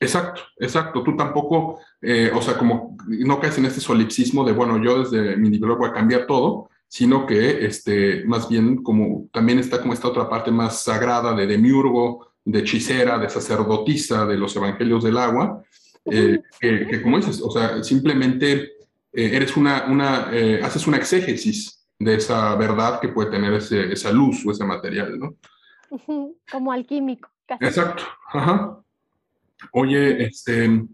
Exacto, exacto. Tú tampoco, eh, o sea, como no caes en este solipsismo de, bueno, yo desde mi nivel voy a cambiar todo, sino que este, más bien como también está como esta otra parte más sagrada de demiurgo, de hechicera, de sacerdotisa de los evangelios del agua, eh, que, como dices, o sea, simplemente eh, eres una, una eh, haces una exégesis de esa verdad que puede tener ese, esa luz o ese material, ¿no? Como alquímico. Casi. Exacto, ajá. Oye, este,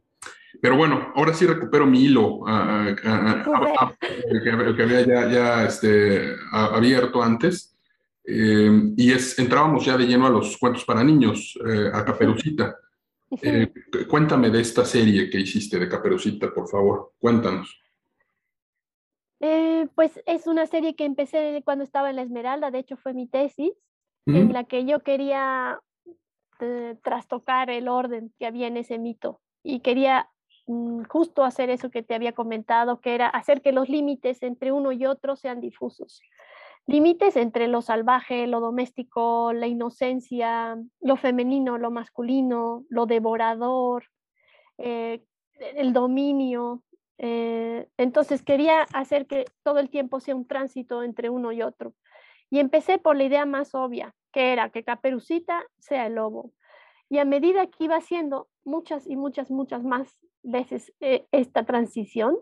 pero bueno, ahora sí recupero mi hilo ah, ah, ah, que, había ya, ya este, abierto antes. Eh, y es, entrábamos ya de lleno a los cuentos para niños, eh, a Caperucita. Eh, cuéntame de esta serie que hiciste de Caperucita, por favor, cuéntanos. pues es una serie que empecé cuando estaba en la Esmeralda, de hecho fue mi tesis, en la que yo quería trastocar el orden que había en ese mito y quería mm, justo hacer eso que te había comentado, que era hacer que los límites entre uno y otro sean difusos límites entre lo salvaje, lo doméstico, la inocencia, lo femenino, lo masculino, lo devorador, eh, el dominio. Eh, entonces quería hacer que todo el tiempo sea un tránsito entre uno y otro. Y empecé por la idea más obvia, que era que Caperucita sea el lobo. Y a medida que iba haciendo muchas y muchas, muchas más veces eh, esta transición,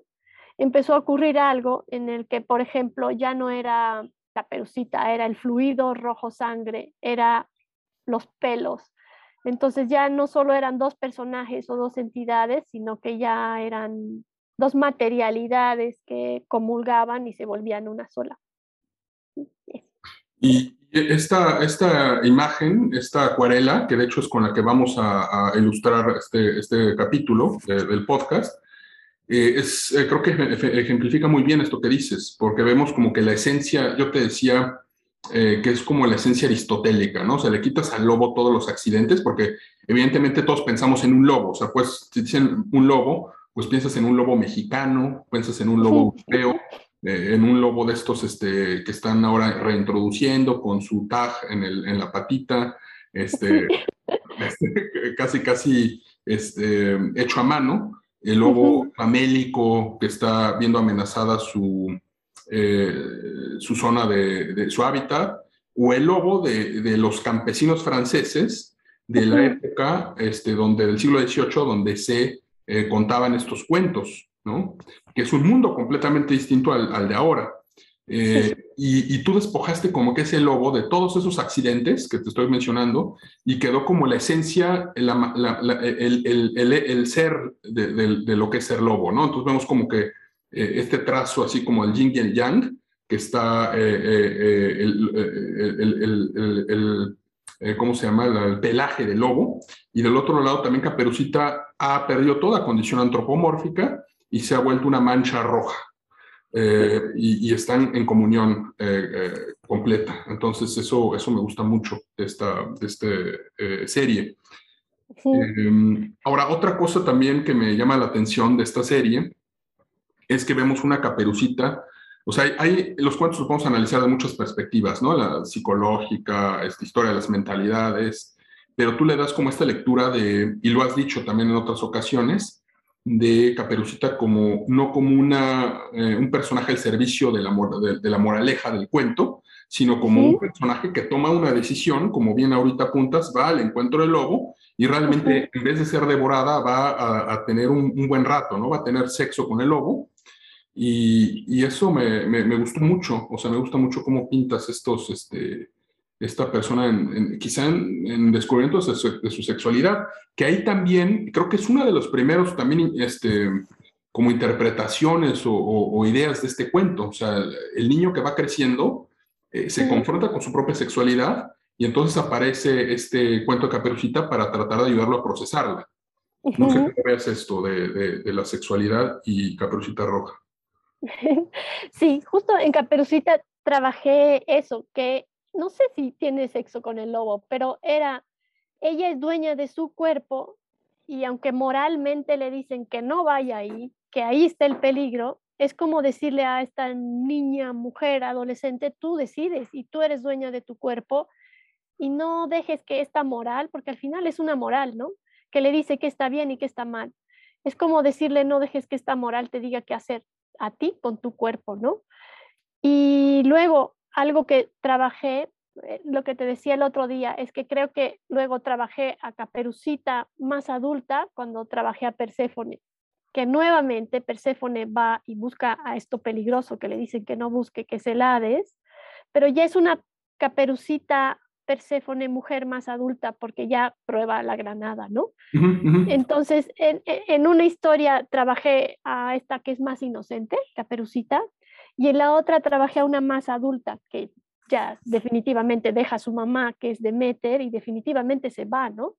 empezó a ocurrir algo en el que, por ejemplo, ya no era la perucita, era el fluido rojo sangre, era los pelos. Entonces ya no solo eran dos personajes o dos entidades, sino que ya eran dos materialidades que comulgaban y se volvían una sola. Y esta, esta imagen, esta acuarela, que de hecho es con la que vamos a, ilustrar este, este capítulo del podcast, eh, es, eh, creo que ejemplifica muy bien esto que dices, porque vemos como que la esencia, yo te decía eh, que es como la esencia aristotélica, ¿no? O sea, le quitas al lobo todos los accidentes, porque evidentemente todos pensamos en un lobo, o sea, pues si dicen un lobo, pues piensas en un lobo mexicano, piensas en un lobo europeo, en un lobo de estos este, que están ahora reintroduciendo con su tag en, el, en la patita, este, este, casi, casi este, hecho a mano, el lobo famélico que está viendo amenazada su, eh, su zona de, su hábitat, o el lobo de, los campesinos franceses de la época este, donde, del siglo XVIII, donde se eh, contaban estos cuentos, ¿no? que es un mundo completamente distinto al de ahora. Eh, y, tú despojaste como que ese lobo de todos esos accidentes que te estoy mencionando y quedó como la esencia, el, el, ser de, lo que es ser lobo, ¿no? Entonces vemos como que eh, este trazo así como el yin y el yang, que está eh, el, ¿cómo se llama? El, pelaje del lobo. Y del otro lado también Caperucita ha perdido toda condición antropomórfica y se ha vuelto una mancha roja. Eh, y, están en comunión eh, eh, completa. Entonces, eso, eso me gusta mucho de esta, de este, serie. Em, ahora, otra cosa también que me llama la atención de esta serie es que vemos una caperucita. O sea, hay, los cuentos los podemos analizar de muchas perspectivas, ¿no? La psicológica, esta historia de las mentalidades, pero tú le das como esta lectura de, y lo has dicho también en otras ocasiones, de Caperucita como no como una, eh, un personaje al servicio de la, de, la, moraleja del cuento, sino como un personaje que toma una decisión, como bien ahorita apuntas, va al encuentro del lobo y realmente en vez de ser devorada va a, tener un, buen rato, ¿no? Va a tener sexo con el lobo. Y, y eso me, me, me, gustó mucho, o sea, me gusta mucho cómo pintas estos, este, esta persona en, quizá en, descubrimiento de su, sexualidad, que ahí también creo que es uno de los primeros también este, como interpretaciones o, ideas de este cuento. O sea, el niño que va creciendo eh, se confronta con su propia sexualidad y entonces aparece este cuento de Caperucita para tratar de ayudarlo a procesarla. No sé veas esto de, de la sexualidad y Caperucita Roja. Sí, justo en Caperucita trabajé eso, que no sé si tiene sexo con el lobo, pero era, ella es dueña de su cuerpo y aunque moralmente le dicen que no vaya ahí, que ahí está el peligro, es como decirle a esta niña, mujer, adolescente, tú decides y tú eres dueña de tu cuerpo y no dejes que esta moral, porque al final es una moral, ¿no? Que le dice que está bien y que está mal. Es como decirle, no dejes que esta moral te diga qué hacer a ti con tu cuerpo, ¿no? Y luego, algo que trabajé, eh, lo que te decía el otro día, es que creo que luego trabajé a Caperucita más adulta cuando trabajé a Perséfone, que nuevamente Perséfone va y busca a esto peligroso que le dicen que no busque, que es el Hades, pero ya es una Caperucita Perséfone mujer más adulta porque ya prueba la granada, ¿no? Entonces, en, en, una historia trabajé a esta que es más inocente, Caperucita, y en la otra trabajé a una más adulta que ya definitivamente deja a su mamá, que es Demeter, y definitivamente se va, ¿no?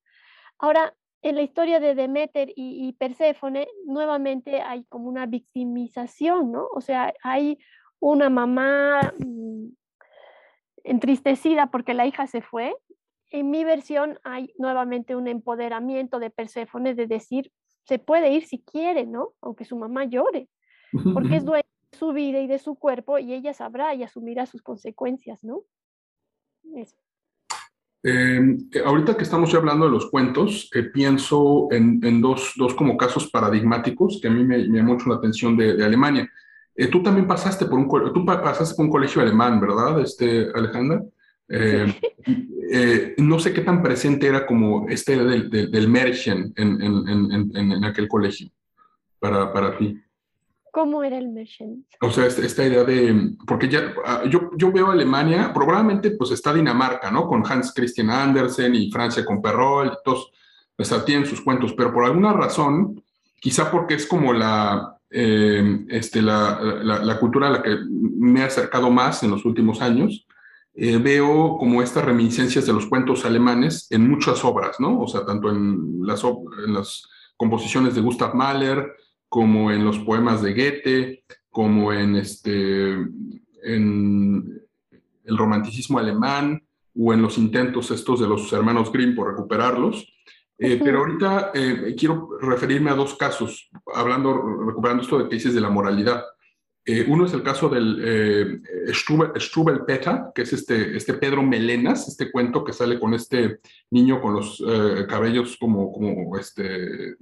Ahora, en la historia de Demeter y, y Perséfone, nuevamente hay como una victimización, ¿no? O sea, hay una mamá mm, entristecida porque la hija se fue. En mi versión hay nuevamente un empoderamiento de Perséfone de decir, se puede ir si quiere, ¿no? Aunque su mamá llore, porque es su vida y de su cuerpo y ella sabrá y asumirá sus consecuencias, ¿no? Em, eh, ahorita que estamos hablando de los cuentos, eh, pienso en, dos, dos, como casos paradigmáticos que a mí me, me mucho la atención de, Alemania. Eh, tú también pasaste por un, tú pasaste por un colegio alemán, ¿verdad, este, Alejandra? Em, no sé qué tan presente era como este del, del, Märchen en, en, en, en aquel colegio. para, para ti? ¿Cómo era el Märchen? O sea, esta, idea de, porque ya, ah, yo, yo veo Alemania, probablemente pues está Dinamarca, ¿no? Con Hans Christian Andersen y Francia con Perrault, y todos, o sea, tienen sus cuentos, pero por alguna razón, quizá porque es como la, eh, este, la, la, cultura a la que me he acercado más en los últimos años, eh, veo como estas reminiscencias de los cuentos alemanes en muchas obras, ¿no? O sea, tanto en las, en las composiciones de Gustav Mahler, como en los poemas de Goethe, como en, este, en el romanticismo alemán o en los intentos estos de los hermanos Grimm por recuperarlos. Eh, pero ahorita eh, quiero referirme a dos casos, hablando, recuperando esto de que dices de la moralidad. Eh, uno es el caso del Strubel, Peter, que es este, este Pedro Melenas, este cuento que sale con este niño con los cabellos como, como este,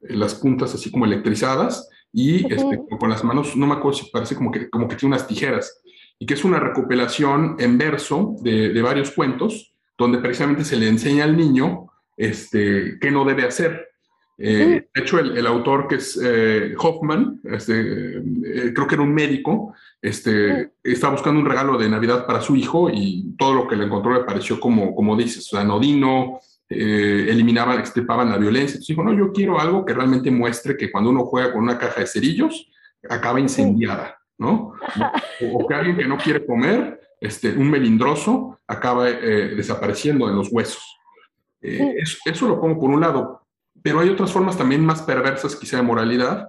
las puntas así como electrizadas y este, con las manos, no me acuerdo si parece como que, como que tiene unas tijeras, y que es una recopilación en verso de, de varios cuentos, donde precisamente se le enseña al niño este, qué no debe hacer. Eh, de hecho, el, el, autor que es eh, Hoffman, este, eh, creo que era un médico, este, estaba buscando un regalo de Navidad para su hijo y todo lo que le encontró le pareció como, como dices, anodino, eh, eliminaban, extirpaban la violencia. Entonces dijo, no, yo quiero algo que realmente muestre que cuando uno juega con una caja de cerillos, acaba incendiada, ¿no? O, que alguien que no quiere comer, este, un melindroso, acaba eh, desapareciendo en los huesos. Eh, eso, lo pongo por un lado, pero hay otras formas también más perversas quizá de moralidad,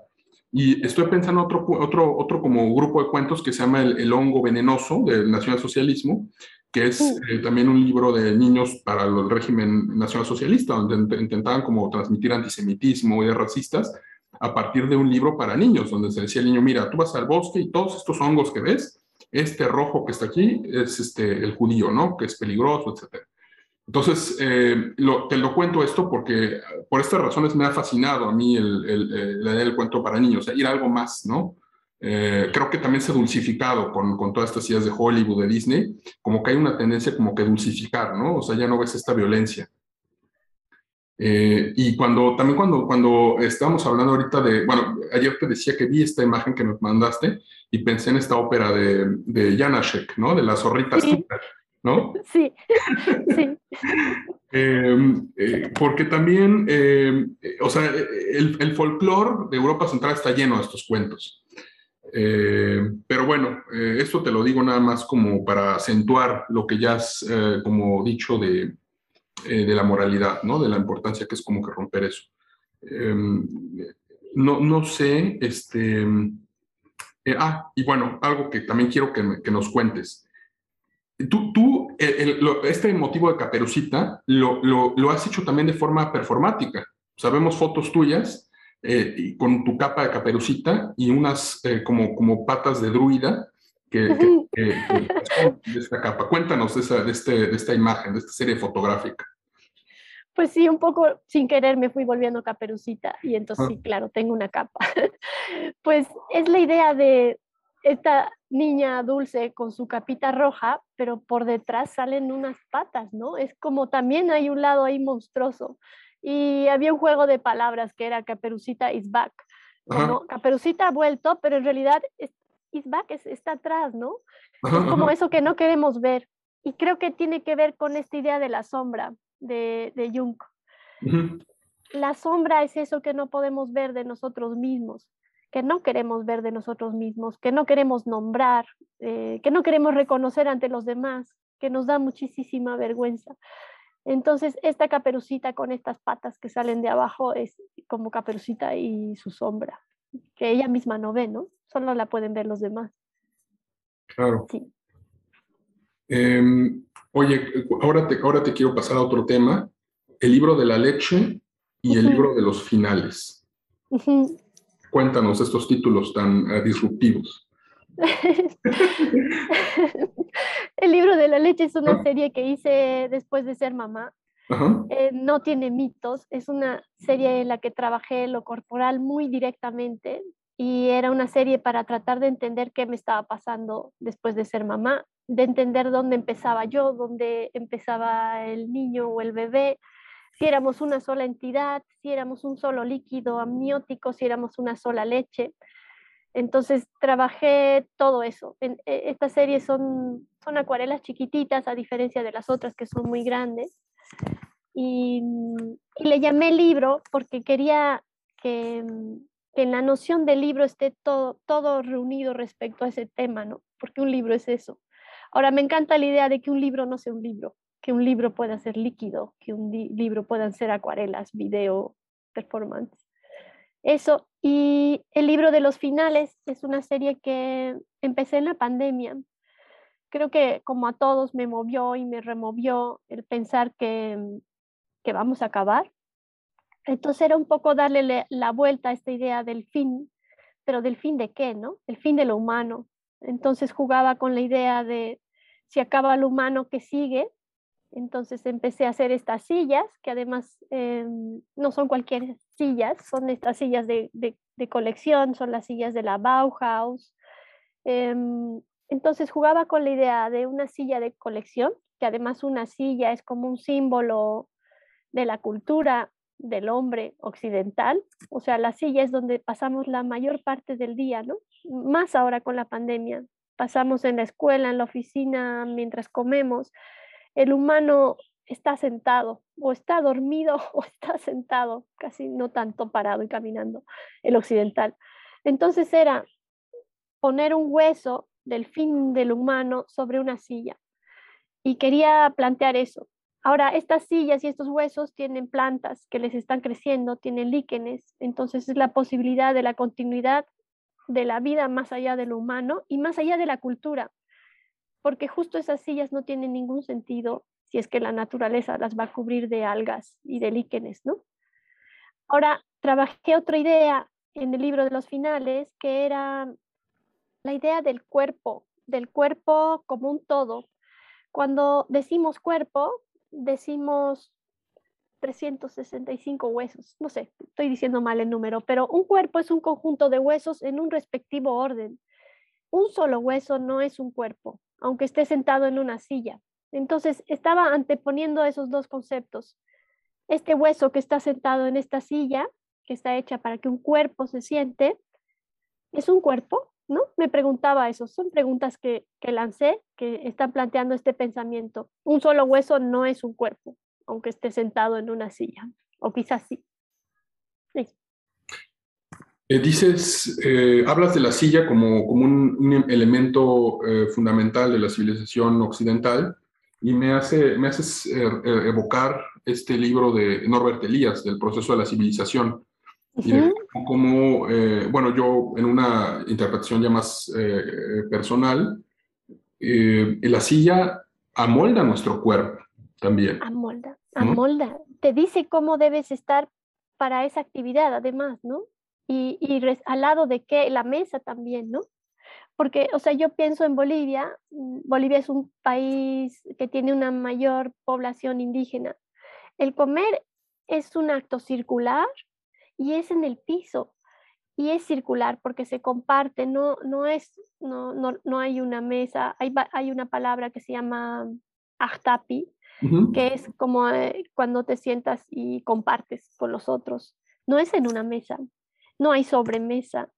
y estoy pensando otro, otro, otro como grupo de cuentos que se llama El, el hongo venenoso del nacionalsocialismo, que es eh, también un libro de niños para el régimen nacionalsocialista, donde intentaban como transmitir antisemitismo y racistas a partir de un libro para niños, donde se decía al niño, mira, tú vas al bosque y todos estos hongos que ves, este rojo que está aquí es este, el judío, ¿no? Que es peligroso, etc. Entonces, eh, te lo cuento esto porque por estas razones me ha fascinado a mí el, el, la idea del cuento para niños, o sea, ir a algo más, ¿no? Eh, creo que también se ha dulcificado con, con, todas estas ideas de Hollywood, de Disney, como que hay una tendencia como que dulcificar, ¿no? O sea, ya no ves esta violencia. Eh, y cuando, también cuando, cuando estábamos hablando ahorita de, bueno, ayer te decía que vi esta imagen que me mandaste y pensé en esta ópera de, de Janacek, ¿no? De la zorrita sí. ¿no? Sí, sí. Em, eh, porque también, o sea, el, el folclore de Europa Central está lleno de estos cuentos. Eh, pero bueno, eh, esto te lo digo nada más como para acentuar lo que ya has eh, como dicho de, de, la moralidad, ¿no? De la importancia que es como que romper eso. Em, no, no sé, este... ah, y bueno, algo que también quiero que, nos cuentes. Tú, tú este motivo de caperucita lo, lo, lo has hecho también de forma performática. Sabemos fotos tuyas eh, con tu capa de caperucita y unas eh, como, como patas de druida que, de esta capa. Cuéntanos de, esa, de, este, de esta imagen, de esta serie fotográfica. Pues sí, un poco sin querer me fui volviendo caperucita y entonces sí, claro, tengo una capa. pues es la idea de esta niña dulce con su capita roja, pero por detrás salen unas patas, ¿no? Es como también hay un lado ahí monstruoso. Y había un juego de palabras que era Caperucita is back. Caperucita ha vuelto, pero en realidad is back está atrás, ¿no? es como eso que no queremos ver. Y creo que tiene que ver con esta idea de la sombra de, de Jung. La sombra es eso que no podemos ver de nosotros mismos, que no queremos ver de nosotros mismos, que no queremos nombrar, eh, que no queremos reconocer ante los demás, que nos da muchísima vergüenza. Entonces, esta caperucita con estas patas que salen de abajo es como caperucita y su sombra, que ella misma no ve, ¿no? Solo la pueden ver los demás. Claro. Sí. Em, oye, ahora te, ahora te quiero pasar a otro tema, el libro de la leche y el libro de los finales. Cuéntanos estos títulos tan uh, disruptivos. El libro de la leche es una serie que hice después de ser mamá. Eh, no tiene mitos, es una serie en la que trabajé lo corporal muy directamente y era una serie para tratar de entender qué me estaba pasando después de ser mamá, de entender dónde empezaba yo, dónde empezaba el niño o el bebé, si éramos una sola entidad, si éramos un solo líquido amniótico, si éramos una sola leche. Entonces trabajé todo eso. En, e, estas series son, son acuarelas chiquititas, a diferencia de las otras que son muy grandes. Y, le llamé libro porque quería que, que, en la noción del libro esté todo, todo reunido respecto a ese tema, ¿no? Porque un libro es eso. Ahora, me encanta la idea de que un libro no sea un libro, que un libro pueda ser líquido, que un libro puedan ser acuarelas, video, performance. Eso, y el libro de los finales es una serie que empecé en la pandemia. Creo que como a todos me movió y me removió el pensar que, que vamos a acabar. Entonces era un poco darle la vuelta a esta idea del fin, pero del fin de qué, ¿no? El fin de lo humano. Entonces jugaba con la idea de si acaba lo humano, que sigue? Entonces empecé a hacer estas sillas, que además em, no son cualquier sillas, son estas sillas de, colección, son las sillas de la Bauhaus. Em, entonces jugaba con la idea de una silla de colección, que además una silla es como un símbolo de la cultura del hombre occidental. O sea, la silla es donde pasamos la mayor parte del día, ¿no? Más ahora con la pandemia. Pasamos en la escuela, en la oficina, mientras comemos el humano está sentado o está dormido o está sentado, casi no tanto parado y caminando, el occidental. Entonces era poner un hueso del fin del humano sobre una silla. Y quería plantear eso. Ahora, estas sillas y estos huesos tienen plantas que les están creciendo, tienen líquenes, entonces es la posibilidad de la continuidad de la vida más allá de lo humano y más allá de la cultura porque justo esas sillas no tienen ningún sentido si es que la naturaleza las va a cubrir de algas y de líquenes, ¿no? Ahora, trabajé otra idea en el libro de los finales, que era la idea del cuerpo, del cuerpo como un todo. Cuando decimos cuerpo, decimos 365 huesos, no sé, estoy diciendo mal el número, pero un cuerpo es un conjunto de huesos en un respectivo orden. Un solo hueso no es un cuerpo, aunque esté sentado en una silla. Entonces estaba anteponiendo esos dos conceptos. Este hueso que está sentado en esta silla, que está hecha para que un cuerpo se siente, ¿es un cuerpo? ¿No? Me preguntaba eso. Son preguntas que, que lancé, que están planteando este pensamiento. Un solo hueso no es un cuerpo, aunque esté sentado en una silla. O quizás sí. Eh, dices, eh, hablas de la silla como, como un, elemento eh, fundamental de la civilización occidental y me, hace, me haces evocar este libro de Norbert Elias, del proceso de la civilización. Y como, bueno, yo en una interpretación ya más personal, la silla amolda nuestro cuerpo también. Amolda, amolda. Te dice cómo debes estar para esa actividad, además, ¿no? Y, y al lado de qué, la mesa también, ¿no? Porque, o sea, yo pienso en Bolivia, mm, Bolivia es un país que tiene una mayor población indígena. El comer es un acto circular y es en el piso y es circular porque se comparte, no, no, es, no, no, no hay una mesa, hay, hay una palabra que se llama ahtapi, que es como eh, cuando te sientas y compartes con los otros, no es en una mesa, no hay sobremesa.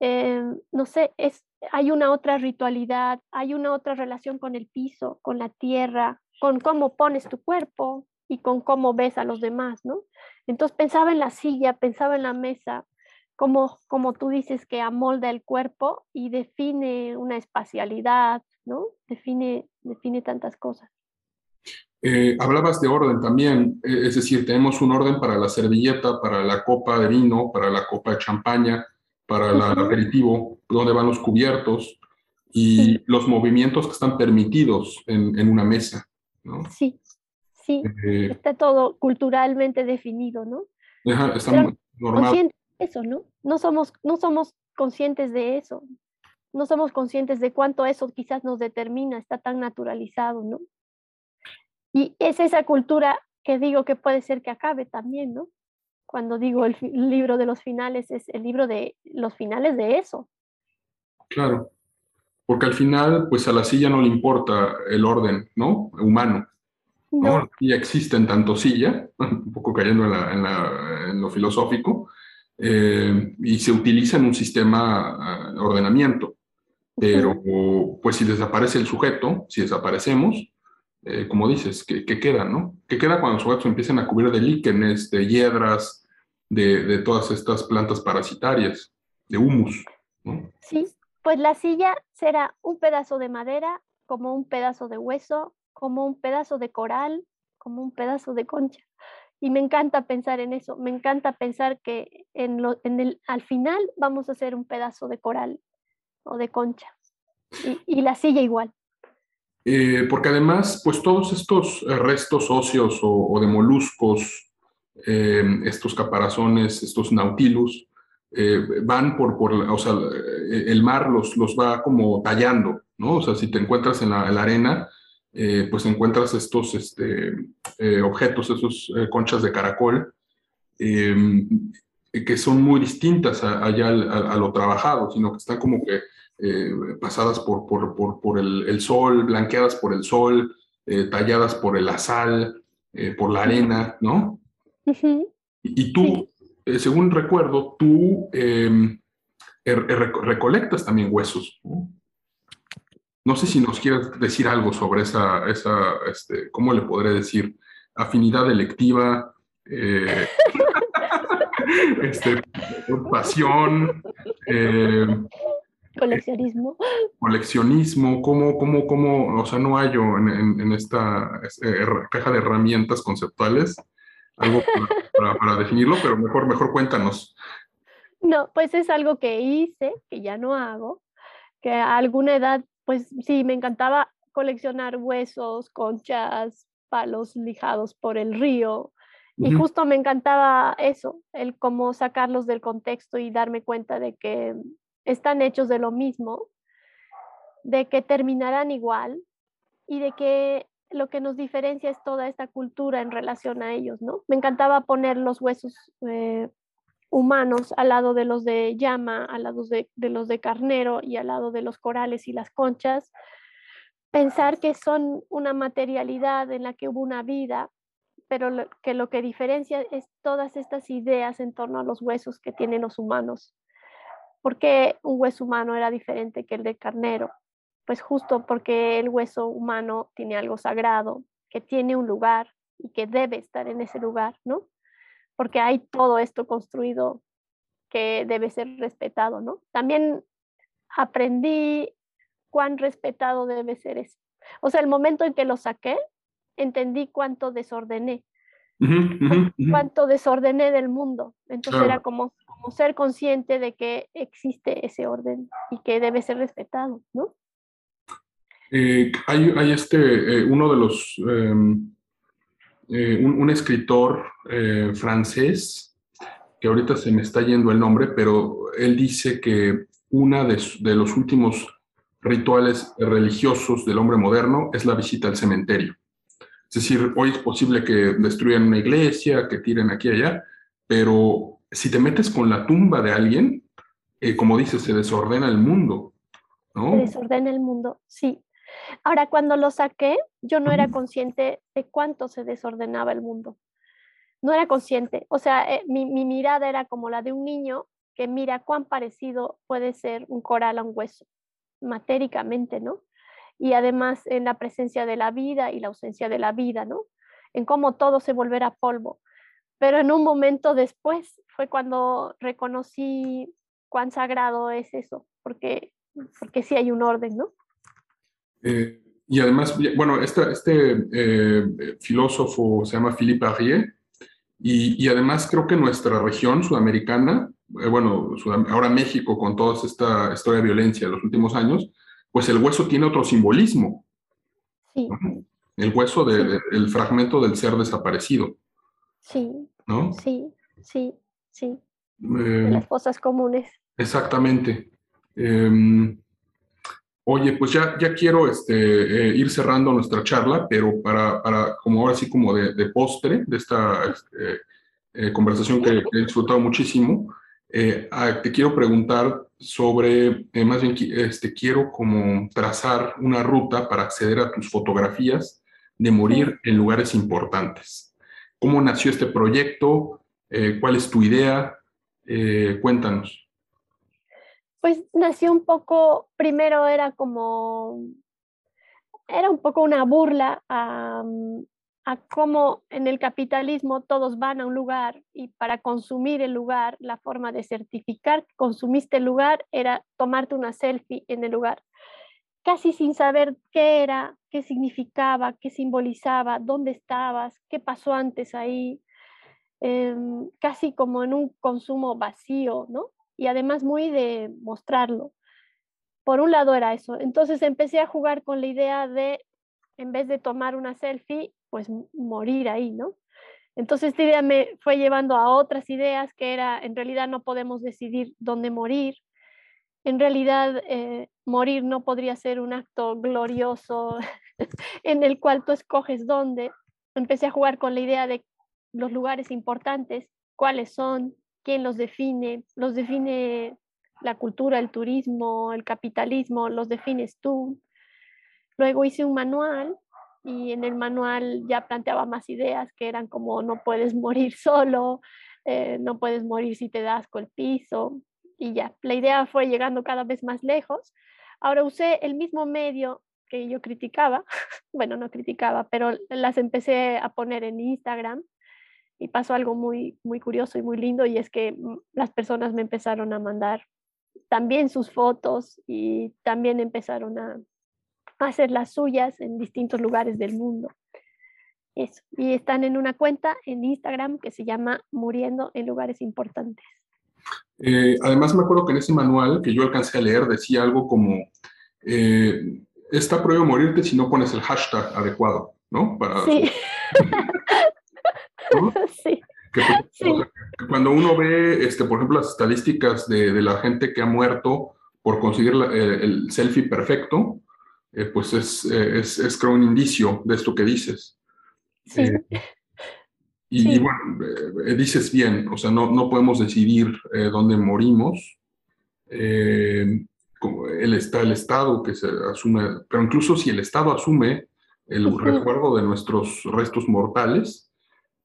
Eh, no sé, es, hay una otra ritualidad, hay una otra relación con el piso, con la tierra, con cómo pones tu cuerpo y con cómo ves a los demás, ¿no? Entonces pensaba en la silla, pensaba en la mesa, como, como tú dices que amolda el cuerpo y define una espacialidad, ¿no? Define, define tantas cosas. Eh, hablabas de orden también, eh, es decir, tenemos un orden para la servilleta, para la copa de vino, para la copa de champaña, para el aperitivo, donde van los cubiertos y los movimientos que están permitidos en, una mesa. ¿no? Sí, sí, eh, está todo culturalmente definido, ¿no? Ajá, está normal. Eso, ¿no? No somos, no somos conscientes de eso. No somos conscientes de cuánto eso quizás nos determina, está tan naturalizado, ¿no? Y es esa cultura que digo que puede ser que acabe también, ¿no? Cuando digo el, libro de los finales, es el libro de los finales de eso. Claro, porque al final, pues a la silla no le importa el orden, ¿no? Humano. ¿no? Y existen tanto silla, un poco cayendo en, lo filosófico, eh, y se utiliza en un sistema de ordenamiento. Pero, pues si desaparece el sujeto, si desaparecemos, eh, como dices, ¿qué, queda, no? ¿Qué queda cuando los sujetos empiezan a cubrir de líquenes, de hiedras, de, todas estas plantas parasitarias, de humus? Sí, pues la silla será un pedazo de madera, como un pedazo de hueso, como un pedazo de coral, como un pedazo de concha. Y me encanta pensar en eso, me encanta pensar que en lo, en el, al final vamos a hacer un pedazo de coral o de concha. Y, la silla igual. Eh, porque además, pues todos estos eh, restos óseos o, de moluscos, eh, estos caparazones, estos nautilus, van por, por, o sea, el mar los, los va como tallando, ¿no? O sea, si te encuentras en la, en la arena, eh, pues encuentras estos este, eh, objetos, esos eh, conchas de caracol, em, que son muy distintas allá a, lo trabajado, sino que están como que pasadas por, por, por, por el, sol, blanqueadas por el sol, talladas por el sal, por la arena, ¿no? Y, tú, según recuerdo, tú em, recolectas también huesos, ¿no? No sé si nos quieres decir algo sobre esa, esa este, ¿cómo le podré decir? Afinidad electiva, eh, este, pasión. Eh, coleccionismo. Coleccionismo, ¿cómo, cómo, cómo, o sea, no hallo en, en, esta este, caja de herramientas conceptuales algo para, para, definirlo, pero mejor, mejor cuéntanos. No, pues es algo que hice, que ya no hago, que a alguna edad pues sí, me encantaba coleccionar huesos, conchas, palos lijados por el río. Y justo me encantaba eso, el cómo sacarlos del contexto y darme cuenta de que están hechos de lo mismo, de que terminarán igual y de que lo que nos diferencia es toda esta cultura en relación a ellos, ¿no? Me encantaba poner los huesos eh, humanos al lado de los de llama, al lado de, los de carnero y al lado de los corales y las conchas, pensar que son una materialidad en la que hubo una vida, pero que lo que diferencia es todas estas ideas en torno a los huesos que tienen los humanos. ¿Por qué un hueso humano era diferente que el de carnero? Pues justo porque el hueso humano tiene algo sagrado, que tiene un lugar y que debe estar en ese lugar, ¿no? porque hay todo esto construido que debe ser respetado, ¿no? También aprendí cuán respetado debe ser eso. O sea, el momento en que lo saqué, entendí cuánto desordené, cuánto desordené del mundo. Entonces era como, como ser consciente de que existe ese orden y que debe ser respetado, ¿no? Eh, hay, hay, este, eh, uno de los em, eh, un, escritor francés, que ahorita se me está yendo el nombre, pero él dice que uno de, de, los últimos rituales religiosos del hombre moderno es la visita al cementerio. Es decir, hoy es posible que destruyan una iglesia, que tiren aquí y allá, pero si te metes con la tumba de alguien, eh, como dices, se desordena el mundo. ¿no? Se desordena el mundo, sí. Ahora, cuando lo saqué, yo no era consciente de cuánto se desordenaba el mundo. No era consciente. O sea, eh, mi, mirada era como la de un niño que mira cuán parecido puede ser un coral a un hueso, matéricamente, ¿no? Y además en la presencia de la vida y la ausencia de la vida, ¿no? En cómo todo se volverá polvo. Pero en un momento después fue cuando reconocí cuán sagrado es eso, porque, porque sí hay un orden, ¿no? Eh, y además, bueno, este, eh, filósofo se llama Philippe Arrier, y, y, además creo que nuestra región sudamericana, eh, bueno, ahora México con toda esta historia de violencia de los últimos años, pues el hueso tiene otro simbolismo. Sí. El hueso del fragmento del ser desaparecido. Sí. ¿No? Sí, sí, sí. las cosas comunes. Exactamente. Em, Oye, pues ya, ya quiero este, eh, ir cerrando nuestra charla, pero para, para como ahora sí como de, de postre de esta este, eh, conversación que, he disfrutado muchísimo, eh, te quiero preguntar sobre, más bien este, quiero como trazar una ruta para acceder a tus fotografías de morir en lugares importantes. ¿Cómo nació este proyecto? Eh, ¿Cuál es tu idea? Eh, cuéntanos. Pues nació un poco, primero era como, era un poco una burla a, a cómo en el capitalismo todos van a un lugar y para consumir el lugar, la forma de certificar que consumiste el lugar era tomarte una selfie en el lugar, casi sin saber qué era, qué significaba, qué simbolizaba, dónde estabas, qué pasó antes ahí, em, casi como en un consumo vacío, ¿no? Y además muy de mostrarlo. Por un lado era eso. Entonces empecé a jugar con la idea de, en vez de tomar una selfie, pues morir ahí, ¿no? Entonces esta idea me fue llevando a otras ideas que era, en realidad no podemos decidir dónde morir, en realidad eh, morir no podría ser un acto glorioso en el cual tú escoges dónde. Empecé a jugar con la idea de los lugares importantes, cuáles son, quién los define, los define la cultura, el turismo, el capitalismo, los defines tú. Luego hice un manual y en el manual ya planteaba más ideas que eran como no puedes morir solo, eh, no puedes morir si te das con el piso y ya. La idea fue llegando cada vez más lejos. Ahora usé el mismo medio que yo criticaba, bueno, no criticaba, pero las empecé a poner en Instagram y pasó algo muy, muy curioso y muy lindo y es que mm, las personas me empezaron a mandar también sus fotos y también empezaron a, hacer las suyas en distintos lugares del mundo. Eso. Y están en una cuenta en Instagram que se llama Muriendo en lugares importantes. Eh, además, me acuerdo que en ese manual que yo alcancé a leer decía algo como, eh, está prohibido morirte si no pones el hashtag adecuado, ¿no? Para, sí. sí. cuando uno ve, este, por ejemplo, las estadísticas de, de la gente que ha muerto por conseguir el selfie perfecto, eh, pues eh, es, es, creo un indicio de esto que dices. Sí. Eh, y, bueno, dices bien, o sea, no, no podemos decidir dónde morimos. como el, está el Estado que se asume, pero incluso si el Estado asume el recuerdo de nuestros restos mortales,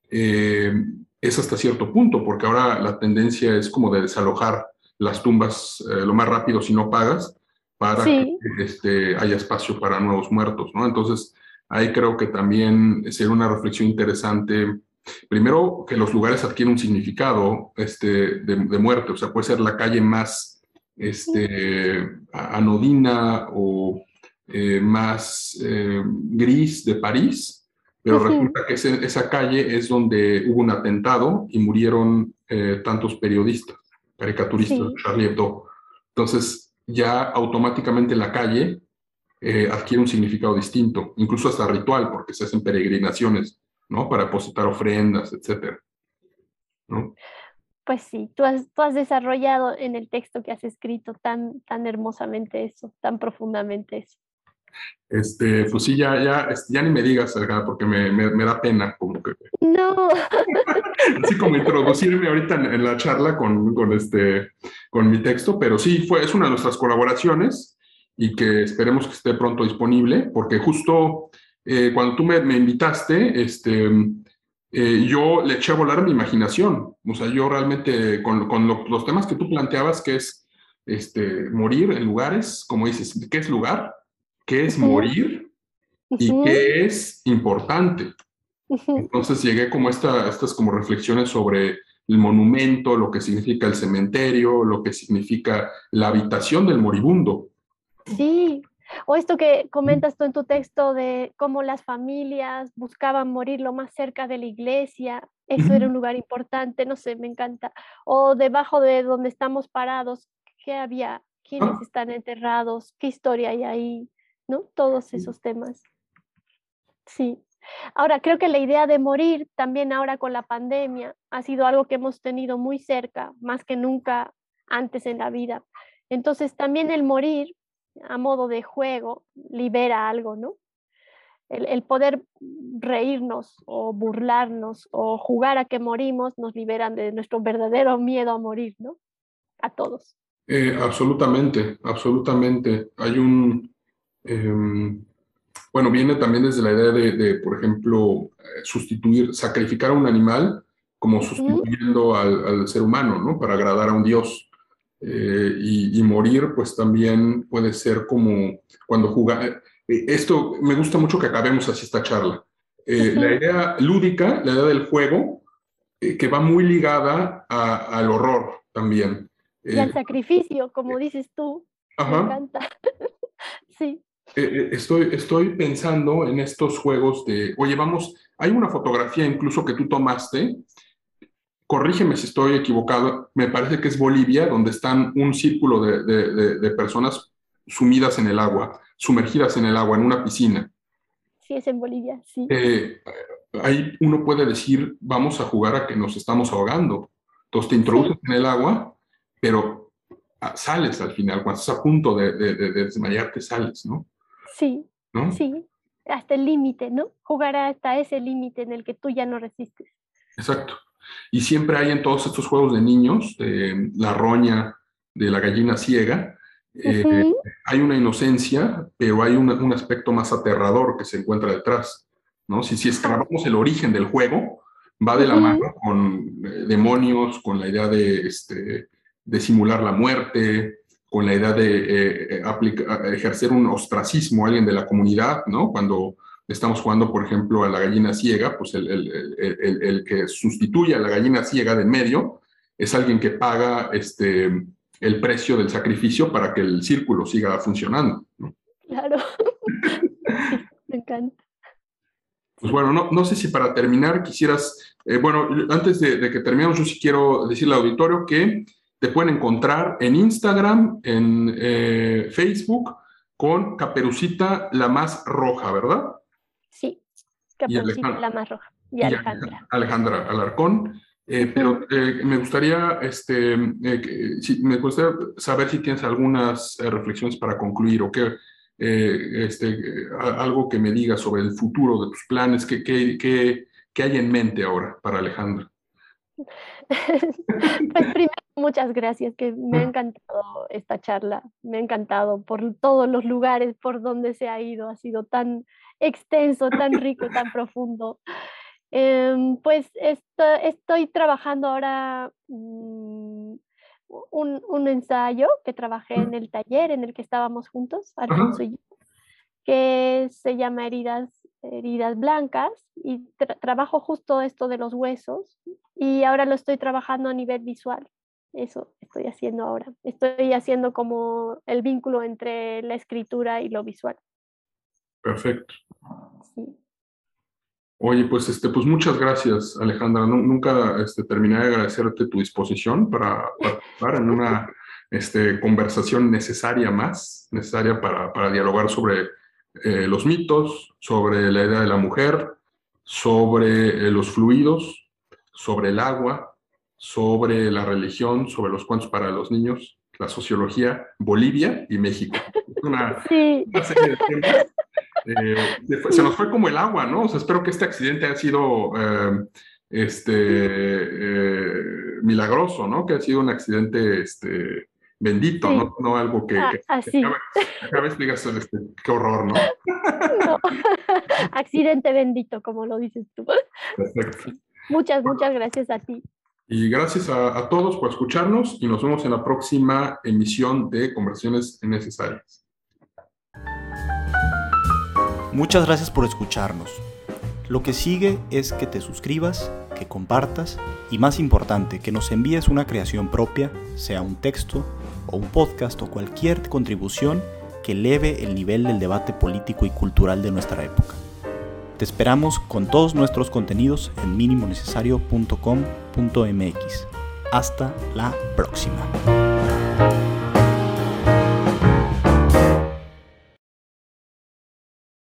es hasta cierto punto, porque ahora la tendencia es como de desalojar las tumbas lo más rápido si no pagas, para que este, haya espacio para nuevos muertos, ¿no? Entonces, ahí creo que también sería una reflexión interesante. Primero, que los lugares adquieren un significado este, de, muerte, o sea, puede ser la calle más este, anodina o eh, más eh, gris de París, pero resulta que esa calle es donde hubo un atentado y murieron eh, tantos periodistas, caricaturistas, Charlie Hebdo. Entonces, ya automáticamente la calle eh, adquiere un significado distinto, incluso hasta ritual, porque se hacen peregrinaciones, ¿no? Para depositar ofrendas, etcétera. ¿no? Pues sí, tú has, tú has desarrollado en el texto que has escrito tan, tan hermosamente eso, tan profundamente eso. Este, pues sí, ya, ya, este, ya ni me digas, porque me, me, da pena como que... No. Así como introducirme ahorita en, la charla con, con, este, con mi texto, pero sí, fue, es una de nuestras colaboraciones y que esperemos que esté pronto disponible, porque justo eh, cuando tú me, me, invitaste, este, eh, yo le eché a volar mi imaginación. O sea, yo realmente, con, con los temas que tú planteabas, que es este, morir en lugares, como dices, ¿qué es lugar? Qué es morir y qué es importante. Entonces llegué como esta, estas como reflexiones sobre el monumento, lo que significa el cementerio, lo que significa la habitación del moribundo. Sí, o esto que comentas tú en tu texto de cómo las familias buscaban morir lo más cerca de la iglesia, eso era un lugar importante, no sé, me encanta. O debajo de donde estamos parados, ¿qué había? ¿Quiénes ah. están enterrados? ¿Qué historia hay ahí? ¿No? Todos esos temas. Sí. Ahora, creo que la idea de morir también ahora con la pandemia ha sido algo que hemos tenido muy cerca, más que nunca antes en la vida. Entonces, también el morir a modo de juego libera algo, ¿no? El, poder reírnos o burlarnos o jugar a que morimos nos liberan de nuestro verdadero miedo a morir, ¿no? A todos. Eh, absolutamente, absolutamente. Hay un, Em, bueno, viene también desde la idea de, por ejemplo, eh, sustituir, sacrificar a un animal como sustituyendo al, ser humano, ¿no? Para agradar a un dios. Eh, y, morir, pues también puede ser como cuando jugar. Eh, esto me gusta mucho que acabemos así esta charla. La idea lúdica, la idea del juego, que va muy ligada al horror también. Y al sacrificio, como dices tú. Me encanta. sí. Eh, eh, estoy, estoy pensando en estos juegos de, oye, vamos, hay una fotografía incluso que tú tomaste, corrígeme si estoy equivocado, me parece que es Bolivia, donde están un círculo de, de, personas sumidas en el agua, sumergidas en el agua, en una piscina. Sí, es en Bolivia, sí. Eh, ahí uno puede decir, vamos a jugar a que nos estamos ahogando. Entonces te introduces en el agua, pero ah, sales al final, cuando estás a punto de, de desmayarte, sales, ¿no? Sí, sí, hasta el límite, ¿no? Jugar hasta ese límite en el que tú ya no resistes. Exacto. Y siempre hay en todos estos juegos de niños, de la roña, de la gallina ciega, eh, hay una inocencia, pero hay un aspecto más aterrador que se encuentra detrás, ¿no? Si, si escarbamos el origen del juego, va de la mano con eh, demonios, con la idea de, este, de simular la muerte, con la idea de eh, eh, ejercer un ostracismo a alguien de la comunidad, ¿no? Cuando estamos jugando, por ejemplo, a la gallina ciega, pues el, el, el, que sustituye a la gallina ciega de medio es alguien que paga este, el precio del sacrificio para que el círculo siga funcionando. ¿no? Claro, me encanta. Pues bueno, no, no, sé si para terminar quisieras, eh, bueno, antes de, de, que terminemos, yo sí quiero decirle al auditorio que te pueden encontrar en Instagram, en eh, Facebook, con Caperucita la más roja, ¿verdad? Sí, Caperucita la más roja. Y, Alejandra. Alejandra Alarcón. Eh, pero eh, me gustaría, este, si, me gustaría saber si tienes algunas reflexiones para concluir o qué, este, algo que me digas sobre el futuro de tus planes, qué, qué, qué, qué hay en mente ahora para Alejandra. pues primero, muchas gracias, que me ha encantado esta charla, me ha encantado por todos los lugares por donde se ha ido, ha sido tan extenso, tan rico, tan profundo. Em, pues estoy trabajando ahora mm, un, un, ensayo que trabajé en el taller en el que estábamos juntos, Alfonso y yo, que se llama Heridas heridas blancas y trabajo justo esto de los huesos y ahora lo estoy trabajando a nivel visual. Eso estoy haciendo ahora. Estoy haciendo como el vínculo entre la escritura y lo visual. Perfecto. Oye, pues, este, pues muchas gracias, Alejandra. nunca este, terminé de agradecerte tu disposición para participar en una este, conversación necesaria más, necesaria para, para dialogar sobre eh, los mitos, sobre la idea de la mujer, sobre eh, los fluidos, sobre el agua, sobre la religión, sobre los cuentos para los niños, la sociología, Bolivia y México. Una, serie de temas. Eh, se nos fue como el agua, ¿no? O sea, espero que este accidente haya sido este, milagroso, ¿no? Que ha sido un accidente este, bendito, ¿no? no algo que, ah, así. cada, vez digas, este, qué horror, ¿no? no. Accidente bendito, como lo dices tú. Perfecto. Muchas, muchas gracias a ti. Y gracias a, todos por escucharnos y nos vemos en la próxima emisión de Conversaciones Necesarias. Muchas gracias por escucharnos. Lo que sigue es que te suscribas, que compartas y más importante, que nos envíes una creación propia, sea un texto, o un podcast o cualquier contribución que eleve el nivel del debate político y cultural de nuestra época. Te esperamos con todos nuestros contenidos en minimonecesario.com.mx. Hasta la próxima.